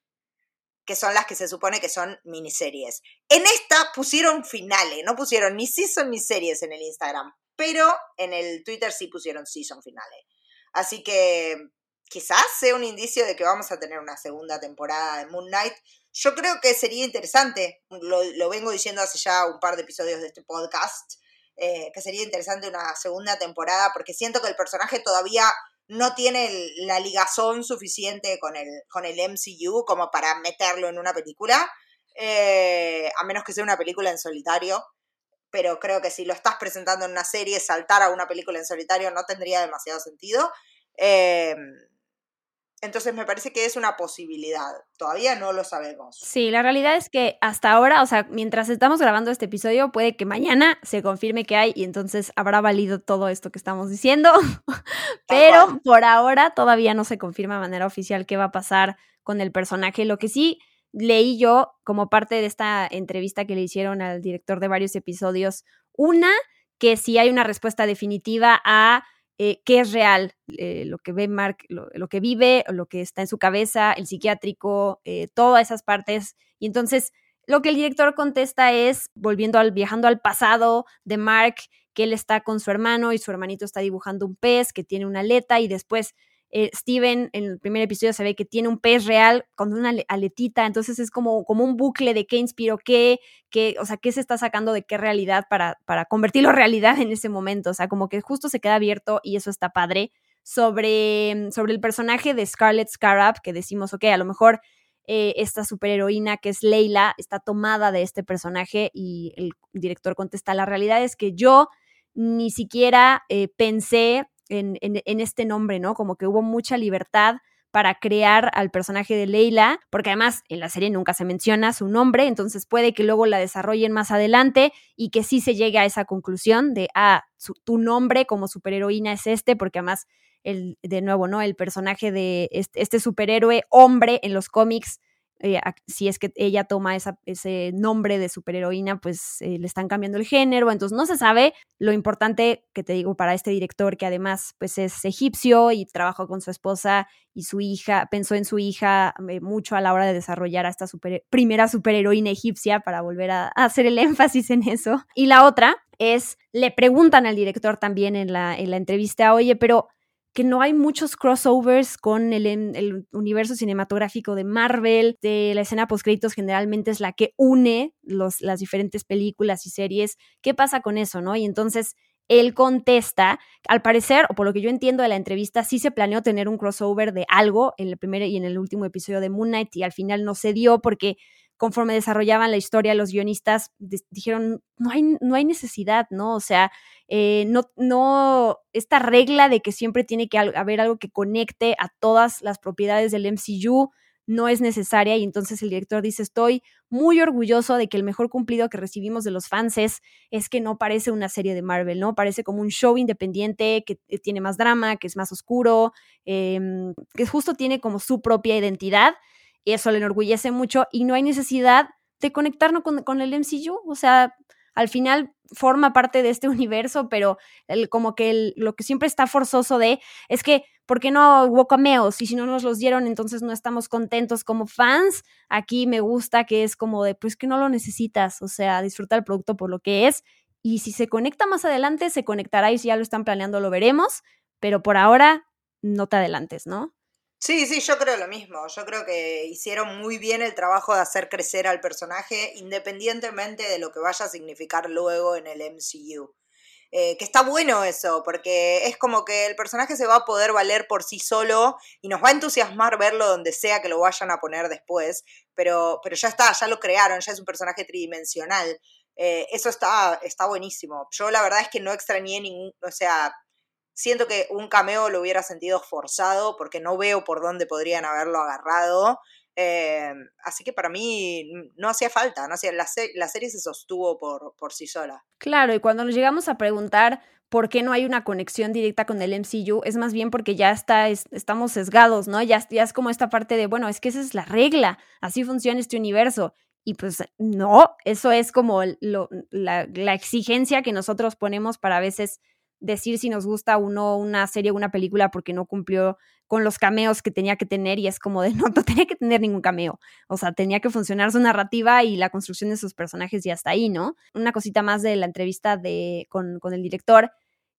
que son las que se supone que son miniseries. En esta pusieron finales, no pusieron ni season ni series en el Instagram, pero en el Twitter sí pusieron season finales. Así que quizás sea un indicio de que vamos a tener una segunda temporada de Moon Knight. Yo creo que sería interesante, lo, vengo diciendo hace ya un par de episodios de este podcast, eh, que sería interesante una segunda temporada porque siento que el personaje todavía no tiene la ligazón suficiente con el, con el MCU como para meterlo en una película, eh, a menos que sea una película en solitario. Pero creo que si lo estás presentando en una serie, saltar a una película en solitario no tendría demasiado sentido. Eh, entonces me parece que es una posibilidad. Todavía no lo sabemos. Sí, la realidad es que hasta ahora, o sea, mientras estamos grabando este episodio, puede que mañana se confirme que hay y entonces habrá valido todo esto que estamos diciendo. *laughs* Pero por ahora todavía no se confirma de manera oficial qué va a pasar con el personaje. Lo que sí leí yo como parte de esta entrevista que le hicieron al director de varios episodios, una, que si hay una respuesta definitiva a eh, qué es real, eh, lo que ve Mark, lo, que vive, lo que está en su cabeza, el psiquiátrico, eh, todas esas partes. Y entonces lo que el director contesta es, volviendo al, viajando al pasado de Mark, que él está con su hermano y su hermanito está dibujando un pez que tiene una aleta y después eh, Steven en el primer episodio se ve que tiene un pez real con una aletita, entonces es como, como un bucle de qué inspiró qué, qué, o sea, qué se está sacando de qué realidad para, para convertirlo en realidad en ese momento, o sea, como que justo se queda abierto y eso está padre. Sobre, sobre el personaje de Scarlet Scarab, que decimos, ok, a lo mejor eh, esta superheroína que es Leila está tomada de este personaje y el director contesta, la realidad es que yo ni siquiera eh, pensé en, este nombre, ¿no? Como que hubo mucha libertad para crear al personaje de Leila, porque además en la serie nunca se menciona su nombre, entonces puede que luego la desarrollen más adelante y que sí se llegue a esa conclusión de, ah, tu nombre como superheroína es este, porque además el, de nuevo, ¿no? El personaje de este, este superhéroe hombre en los cómics eh, si es que ella toma ese nombre de superheroína, pues eh, le están cambiando el género, entonces no se sabe. Lo importante que te digo para este director, que además pues es egipcio y trabajó con su esposa y su hija, pensó en su hija eh, mucho a la hora de desarrollar a esta primera superheroína egipcia para volver a, a, hacer el énfasis en eso. Y la otra es, le preguntan al director también en la, en la entrevista, oye, pero que no hay muchos crossovers con el, universo cinematográfico de Marvel, de la escena post-créditos generalmente es la que une los, las diferentes películas y series. ¿Qué pasa con eso, no? Y entonces él contesta, al parecer, o por lo que yo entiendo de la entrevista, sí se planeó tener un crossover de algo en el primer y en el último episodio de Moon Knight y al final no se dio porque conforme desarrollaban la historia, los guionistas dijeron, no hay, no hay necesidad, ¿no? O sea, eh, no, no, esta regla de que siempre tiene que haber algo que conecte a todas las propiedades del MCU no es necesaria y entonces el director dice, estoy muy orgulloso de que el mejor cumplido que recibimos de los fans es, que no parece una serie de Marvel, ¿no? Parece como un show independiente que eh, tiene más drama, que es más oscuro, em, que justo tiene como su propia identidad y eso le enorgullece mucho y no hay necesidad de conectarnos con, el MCU, o sea, al final forma parte de este *laughs* universo, pero el, como que lo que siempre está forzoso de es que, ¿por qué no hubo cameos? Y si no nos los dieron, entonces no estamos contentos como fans. Aquí me gusta que es como de, pues que no lo necesitas, o sea, disfruta el producto por lo que es. Y si se conecta más adelante, se conectará y si ya lo están planeando, lo veremos, pero por ahora no te adelantes, ¿no? Sí, sí, yo creo lo mismo. Yo creo que hicieron muy bien el trabajo de hacer crecer al personaje independientemente de lo que vaya a significar luego en el MCU. Eh, que está bueno eso, porque es como que el personaje se va a poder valer por sí solo y nos va a entusiasmar verlo donde sea que lo vayan a poner después, pero, pero ya está, ya lo crearon, ya es un personaje tridimensional. Eh, eso está, está buenísimo. Yo la verdad es que no extrañé ningún, o sea, Siento que un cameo lo hubiera sentido forzado porque no veo por dónde podrían haberlo agarrado. Eh, así que para mí no hacía falta, no hacía, la, serie se sostuvo por, por sí sola. Claro, y cuando nos llegamos a preguntar por qué no hay una conexión directa con el MCU, es más bien porque ya está, estamos sesgados, ¿no? Ya, es como esta parte de, bueno, es que esa es la regla, así funciona este universo. Y pues no, eso es como la, la exigencia que nosotros ponemos para a veces decir si nos gusta o no una serie o una película porque no cumplió con los cameos que tenía que tener y es como de *laughs* no, no tenía que tener ningún cameo. O sea, tenía que funcionar su narrativa y la construcción de sus personajes y hasta ahí, ¿no? Una cosita más de la entrevista de, con, con el director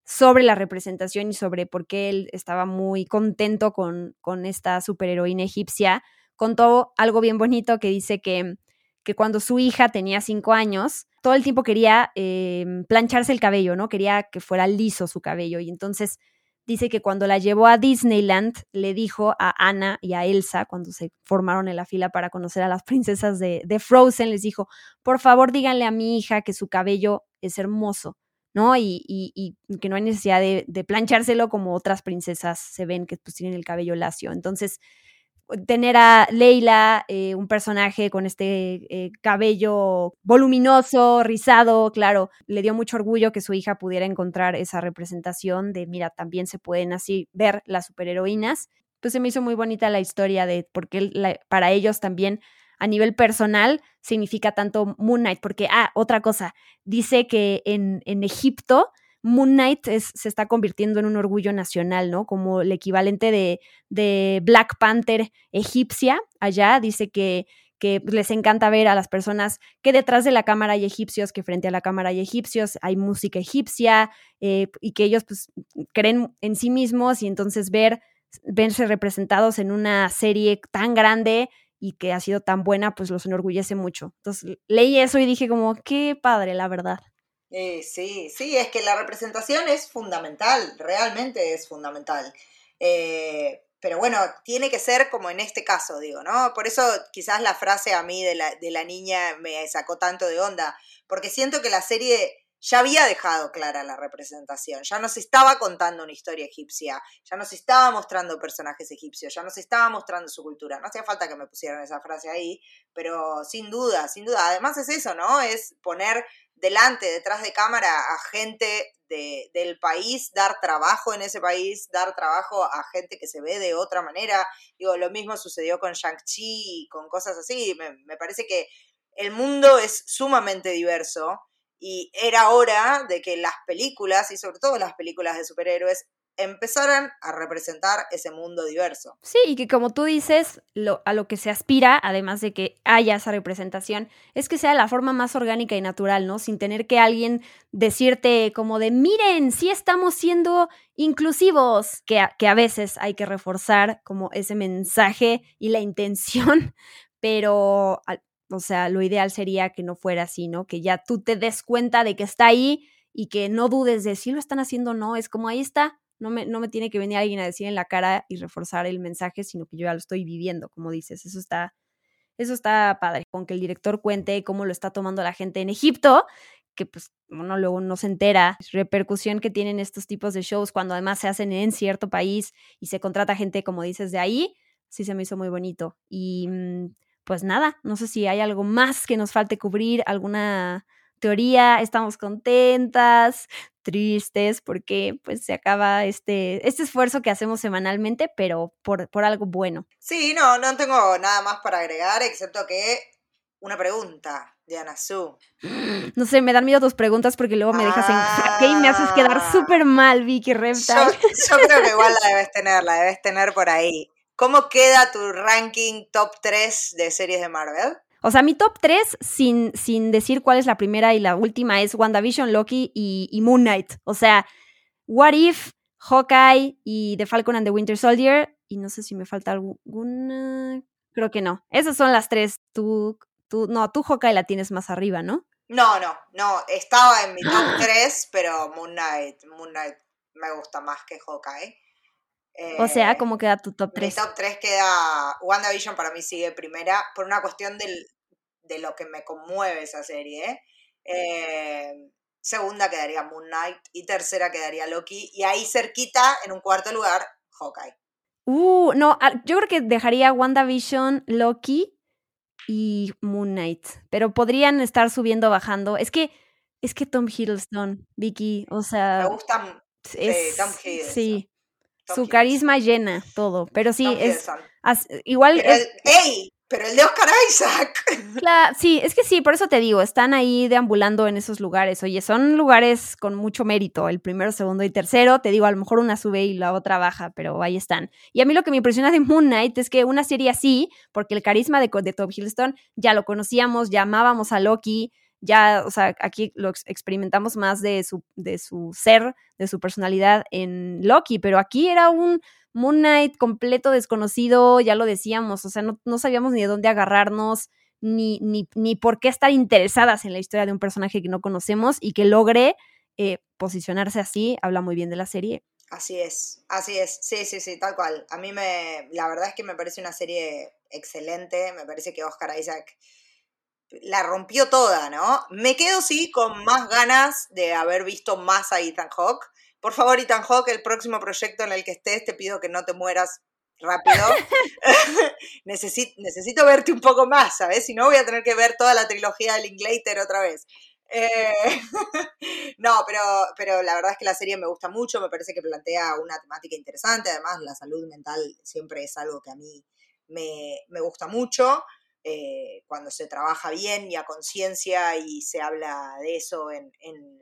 sobre la representación y sobre por qué él estaba muy contento con, con esta superheroína egipcia. Contó algo bien bonito que dice que que cuando su hija tenía cinco años, todo el tiempo quería em, plancharse el cabello, ¿no? Quería que fuera liso su cabello. Y entonces dice que cuando la llevó a Disneyland, le dijo a Ana y a Elsa, cuando se formaron en la fila para conocer a las *laughs* princesas de, Frozen, les dijo, por favor díganle a mi hija que su cabello es hermoso. ¿no? Y, y, que no hay necesidad de, de, planchárselo como otras princesas se ven que pues tienen el cabello lacio. Entonces, tener a Leila, eh, un personaje con este eh, cabello voluminoso, rizado, claro, le dio mucho orgullo que su hija pudiera encontrar esa representación de, mira, también se pueden así ver las superheroínas. Pues se me hizo muy bonita la historia de porque para ellos también a nivel personal significa tanto Moon Knight, porque, ah, otra cosa, dice que en, en Egipto Moon Knight se está convirtiendo en un orgullo nacional, ¿no? Como el equivalente de, Black Panther egipcia allá. Dice que, les encanta ver a las personas que detrás de la cámara hay egipcios, que frente a la cámara hay egipcios, hay música egipcia eh, y que ellos pues creen en sí mismos y entonces ver, verse representados en una serie tan grande y que ha sido tan buena, pues los enorgullece mucho. Entonces leí eso y dije como, qué padre, la verdad. Eh, sí, sí, es que la representación es fundamental, realmente es fundamental. Eh, pero bueno, tiene que ser como en este caso, digo, ¿no? Por eso quizás la frase a mí de la, de la niña me sacó tanto de onda, porque siento que la serie ya había dejado clara la representación, ya nos estaba contando una historia egipcia, ya nos estaba mostrando personajes egipcios, ya nos estaba mostrando su cultura. No hacía falta que me pusieran esa frase ahí, pero sin duda, sin duda. Además es eso, ¿no? Es poner delante, detrás de cámara, a gente de, del país, dar trabajo en ese país, dar trabajo a gente que se ve de otra manera. Digo, lo mismo sucedió con Shang-Chi y con cosas así. Me, me parece que el mundo es sumamente diverso y era hora de que las películas, y sobre todo las películas de superhéroes, empezaran a representar ese mundo diverso. Sí, y que como tú dices, lo, a lo que se aspira, además de que haya esa representación, es que sea la forma más orgánica y natural, ¿no? Sin tener que alguien decirte como de, miren, sí estamos siendo inclusivos, que a, que a veces hay que reforzar como ese mensaje y la intención, *laughs* pero, o sea, lo ideal sería que no fuera así, ¿no? Que ya tú te des cuenta de que está ahí y que no dudes de si lo están haciendo o no, es como ahí está, no me, no me tiene que venir alguien a decir en la cara y reforzar el mensaje, sino que yo ya lo estoy viviendo, como dices. Eso está, eso está padre. Con que el director cuente cómo lo está tomando la gente en Egipto, que pues uno luego no se entera, repercusión que tienen estos tipos de shows cuando además se hacen en cierto país y se contrata gente, como dices, de ahí, sí se me hizo muy bonito. Y mm, pues nada, no sé si hay algo más que nos falte cubrir, alguna teoría, estamos contentas, tristes, porque pues se acaba este, este esfuerzo que hacemos semanalmente, pero por, por algo bueno. Sí, no, no tengo nada más para agregar, excepto que una pregunta, Diana Su. *gasps* No sé, me dan miedo tus preguntas porque luego me dejas en jaque y me haces quedar Ah. súper mal, Vicky Repta. Yo, yo creo que igual la *laughs* debes tener, la debes tener por ahí. ¿Cómo queda tu ranking top 3 de series de Marvel? O sea, mi top 3, sin, sin decir cuál es la primera y la última, es WandaVision, Loki y, Moon Knight. O sea, What If, Hawkeye y The Falcon and the Winter Soldier. Y no sé si me falta alguna. Creo que no. Esas son las tres. Tú, tú, no, tú Hawkeye la tienes más arriba, ¿no? No, no, no, estaba en mi top 3, pero Moon Knight, Moon Knight me gusta más que Hawkeye. O sea, Eh, ¿cómo queda tu top Mi 3? top 3 queda. WandaVision para mí sigue primera por una cuestión del, de lo que me conmueve esa serie. ¿eh? Segunda quedaría Moon Knight y tercera quedaría Loki. Y ahí cerquita, en un cuarto lugar, Hawkeye. Uh, no, ah, yo creo que dejaría WandaVision, Loki y Moon Knight. Pero podrían estar subiendo o bajando. Es que, es que Tom Hiddleston, Vicky, o Me sea, gustan es, Tom Hiddleston. sí, su carisma llena todo. Pero sí, Tom es as- igual Pero es, el, ¡Ey! Pero el de Oscar Isaac. *laughs* Cla- sí, es que sí, por eso te digo, están ahí deambulando en esos lugares. Oye, son lugares con mucho mérito, el primero, segundo y tercero. Te digo, a lo mejor una sube y la otra baja, pero ahí están. Y a mí lo que me impresiona de Moon Knight es que una serie así, porque el carisma de, de Tom Hiddleston ya lo conocíamos, ya amábamos a Loki, ya, o sea, aquí lo ex- experimentamos más de su, de su ser, de su personalidad en Loki, pero aquí era un Moon Knight completo desconocido, ya lo decíamos, o sea, no, no sabíamos ni de dónde agarrarnos, ni, ni, ni por qué estar interesadas en la historia de un personaje que no conocemos y que logre eh, posicionarse así, habla muy bien de la serie. Así es, así es, sí, sí, sí, tal cual. A mí me, la verdad es que me parece una serie excelente, me parece que Oscar Isaac la rompió toda, ¿no? Me quedo sí con más ganas de haber visto más a Ethan Hawke. Por favor, Ethan Hawke, el próximo proyecto en el que estés, te pido que no te mueras rápido. *laughs* *laughs* necesito, necesito verte un poco más, ¿sabes? Si no, voy a tener que ver toda la trilogía de Linklater otra vez. Eh, *laughs* no, pero, pero la verdad es que la serie me gusta mucho, me parece que plantea una temática interesante, además la salud mental siempre es algo que a mí me, me gusta mucho, eh, cuando se trabaja bien y a conciencia y se habla de eso en,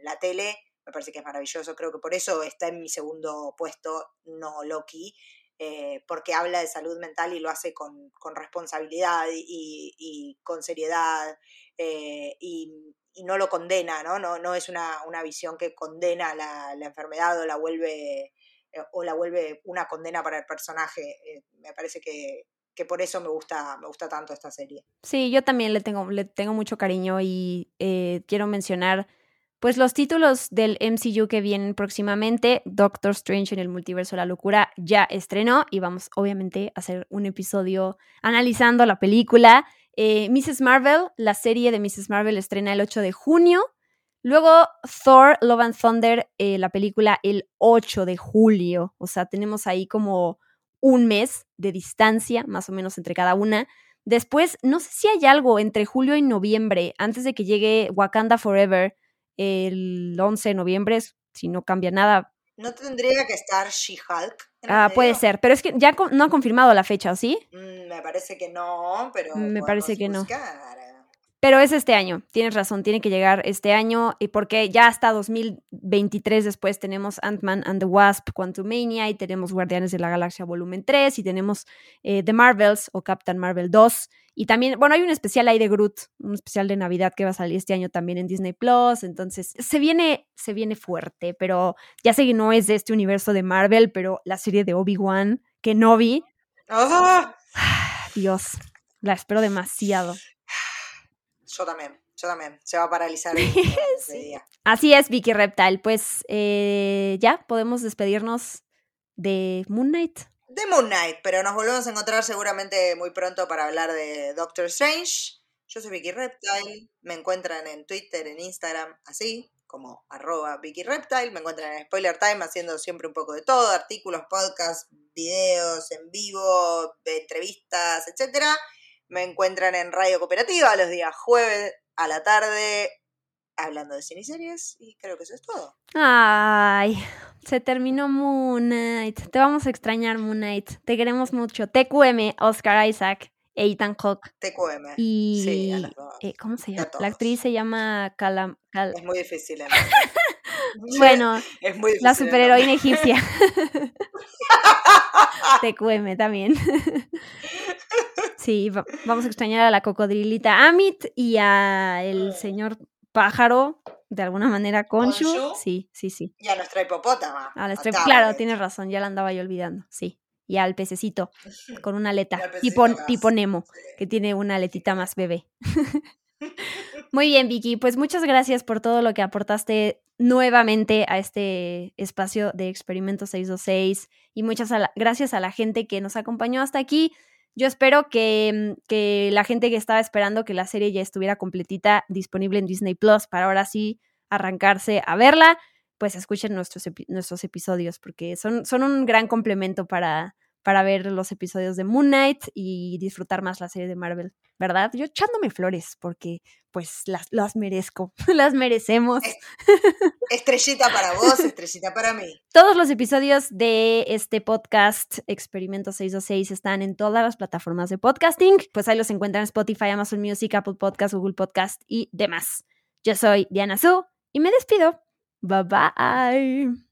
la tele, me parece que es maravilloso, creo que por eso está en mi segundo puesto, no Loki, eh, porque habla de salud mental y lo hace con, responsabilidad y, con seriedad eh, y, no lo condena, ¿no? No, no es una, una visión que condena la, la enfermedad o la vuelve o la vuelve una condena para el personaje. Me parece que, que, por eso me gusta, me gusta tanto esta serie. Sí, yo también le tengo, le tengo mucho cariño y eh, quiero mencionar pues los títulos del MCU que vienen próximamente, Doctor Strange en el multiverso de la locura ya estrenó y vamos obviamente a hacer un episodio analizando la película. Eh, Mrs. Marvel, la serie de Mrs. Marvel estrena el 8 de junio. Luego Thor, Love and Thunder, eh, la película el 8 de julio. O sea, tenemos ahí como un mes de distancia más o menos entre cada una. Después, no sé si hay algo entre julio y noviembre, antes de que llegue Wakanda Forever el 11 de noviembre, si no cambia nada. ¿No tendría que estar She-Hulk? Ah, puede ser, pero es que ya no han confirmado la fecha, ¿o sí? Mm, me parece que no, pero. Me parece que no. Pero es este año, tienes razón, tiene que llegar este año, y porque ya hasta 2023 después tenemos Ant-Man and the Wasp, Quantumania, y tenemos Guardianes de la Galaxia Volumen 3, y tenemos eh, The Marvels o Captain Marvel 2, y también, bueno, hay un especial ahí de Groot, un especial de Navidad que va a salir este año también en Disney Plus, entonces se viene, se viene fuerte, pero ya sé que no es de este universo de Marvel, pero la serie de Obi-Wan, que no vi, ¡Ah! Dios, la espero demasiado. Yo también, yo también. Se va a paralizar el *laughs* Sí. día. Así es, Vicky Reptile. Pues eh, ya podemos despedirnos de Moon Knight. De Moon Knight, pero nos volvemos a encontrar seguramente muy pronto para hablar de Doctor Strange. Yo soy Vicky Reptile, me encuentran en Twitter, en Instagram, así como arroba Vicky Reptile, me encuentran en Spoiler Time haciendo siempre un poco de todo, artículos, podcasts, videos en vivo, entrevistas, etcétera. Me encuentran en Radio Cooperativa los días jueves a la tarde hablando de cine y series y creo que eso es todo. Ay, se terminó Moon Knight. Te vamos a extrañar, Moon Knight. Te queremos mucho. TQM, Oscar Isaac, e Ethan Hawke. TQM. Y. Sí, a las dos. eh, ¿Cómo se llama? La actriz se llama Calam. Cal- Es muy difícil. *laughs* Bueno, *laughs* es muy difícil. la superheroína egipcia. *laughs* TQM también. Sí, va- vamos a extrañar a la cocodrilita Amit y a el señor pájaro, de alguna manera, Konshu. ¿Khonshu? Sí, sí, sí. Y a nuestra hipopótama. A claro, tienes razón, ya la andaba yo olvidando, sí. Y al pececito con una aleta, al tipo. Nemo, Sí. que tiene una aletita más bebé. *laughs* Muy bien, Vicky, pues muchas gracias por todo lo que aportaste nuevamente a este espacio de Experimento 626 y muchas a la- gracias a la gente que nos acompañó hasta aquí. Yo espero que, mm, que la gente que estaba esperando que la serie ya estuviera completita, disponible en Disney Plus, para ahora sí arrancarse a verla, pues escuchen nuestros, epi- nuestros episodios, porque son, son un gran complemento para, para ver los episodios de Moon Knight y disfrutar más la serie de Marvel, ¿verdad? Yo echándome flores, porque pues las, las merezco, *laughs* las merecemos. *laughs* Estrellita para vos, estrellita para mí. Todos los episodios de este podcast Experimento 626 están en todas las plataformas de podcasting. Pues ahí los encuentran en Spotify, Amazon Music, Apple Podcast, Google Podcast y demás. Yo soy Diana Su y me despido. Bye bye.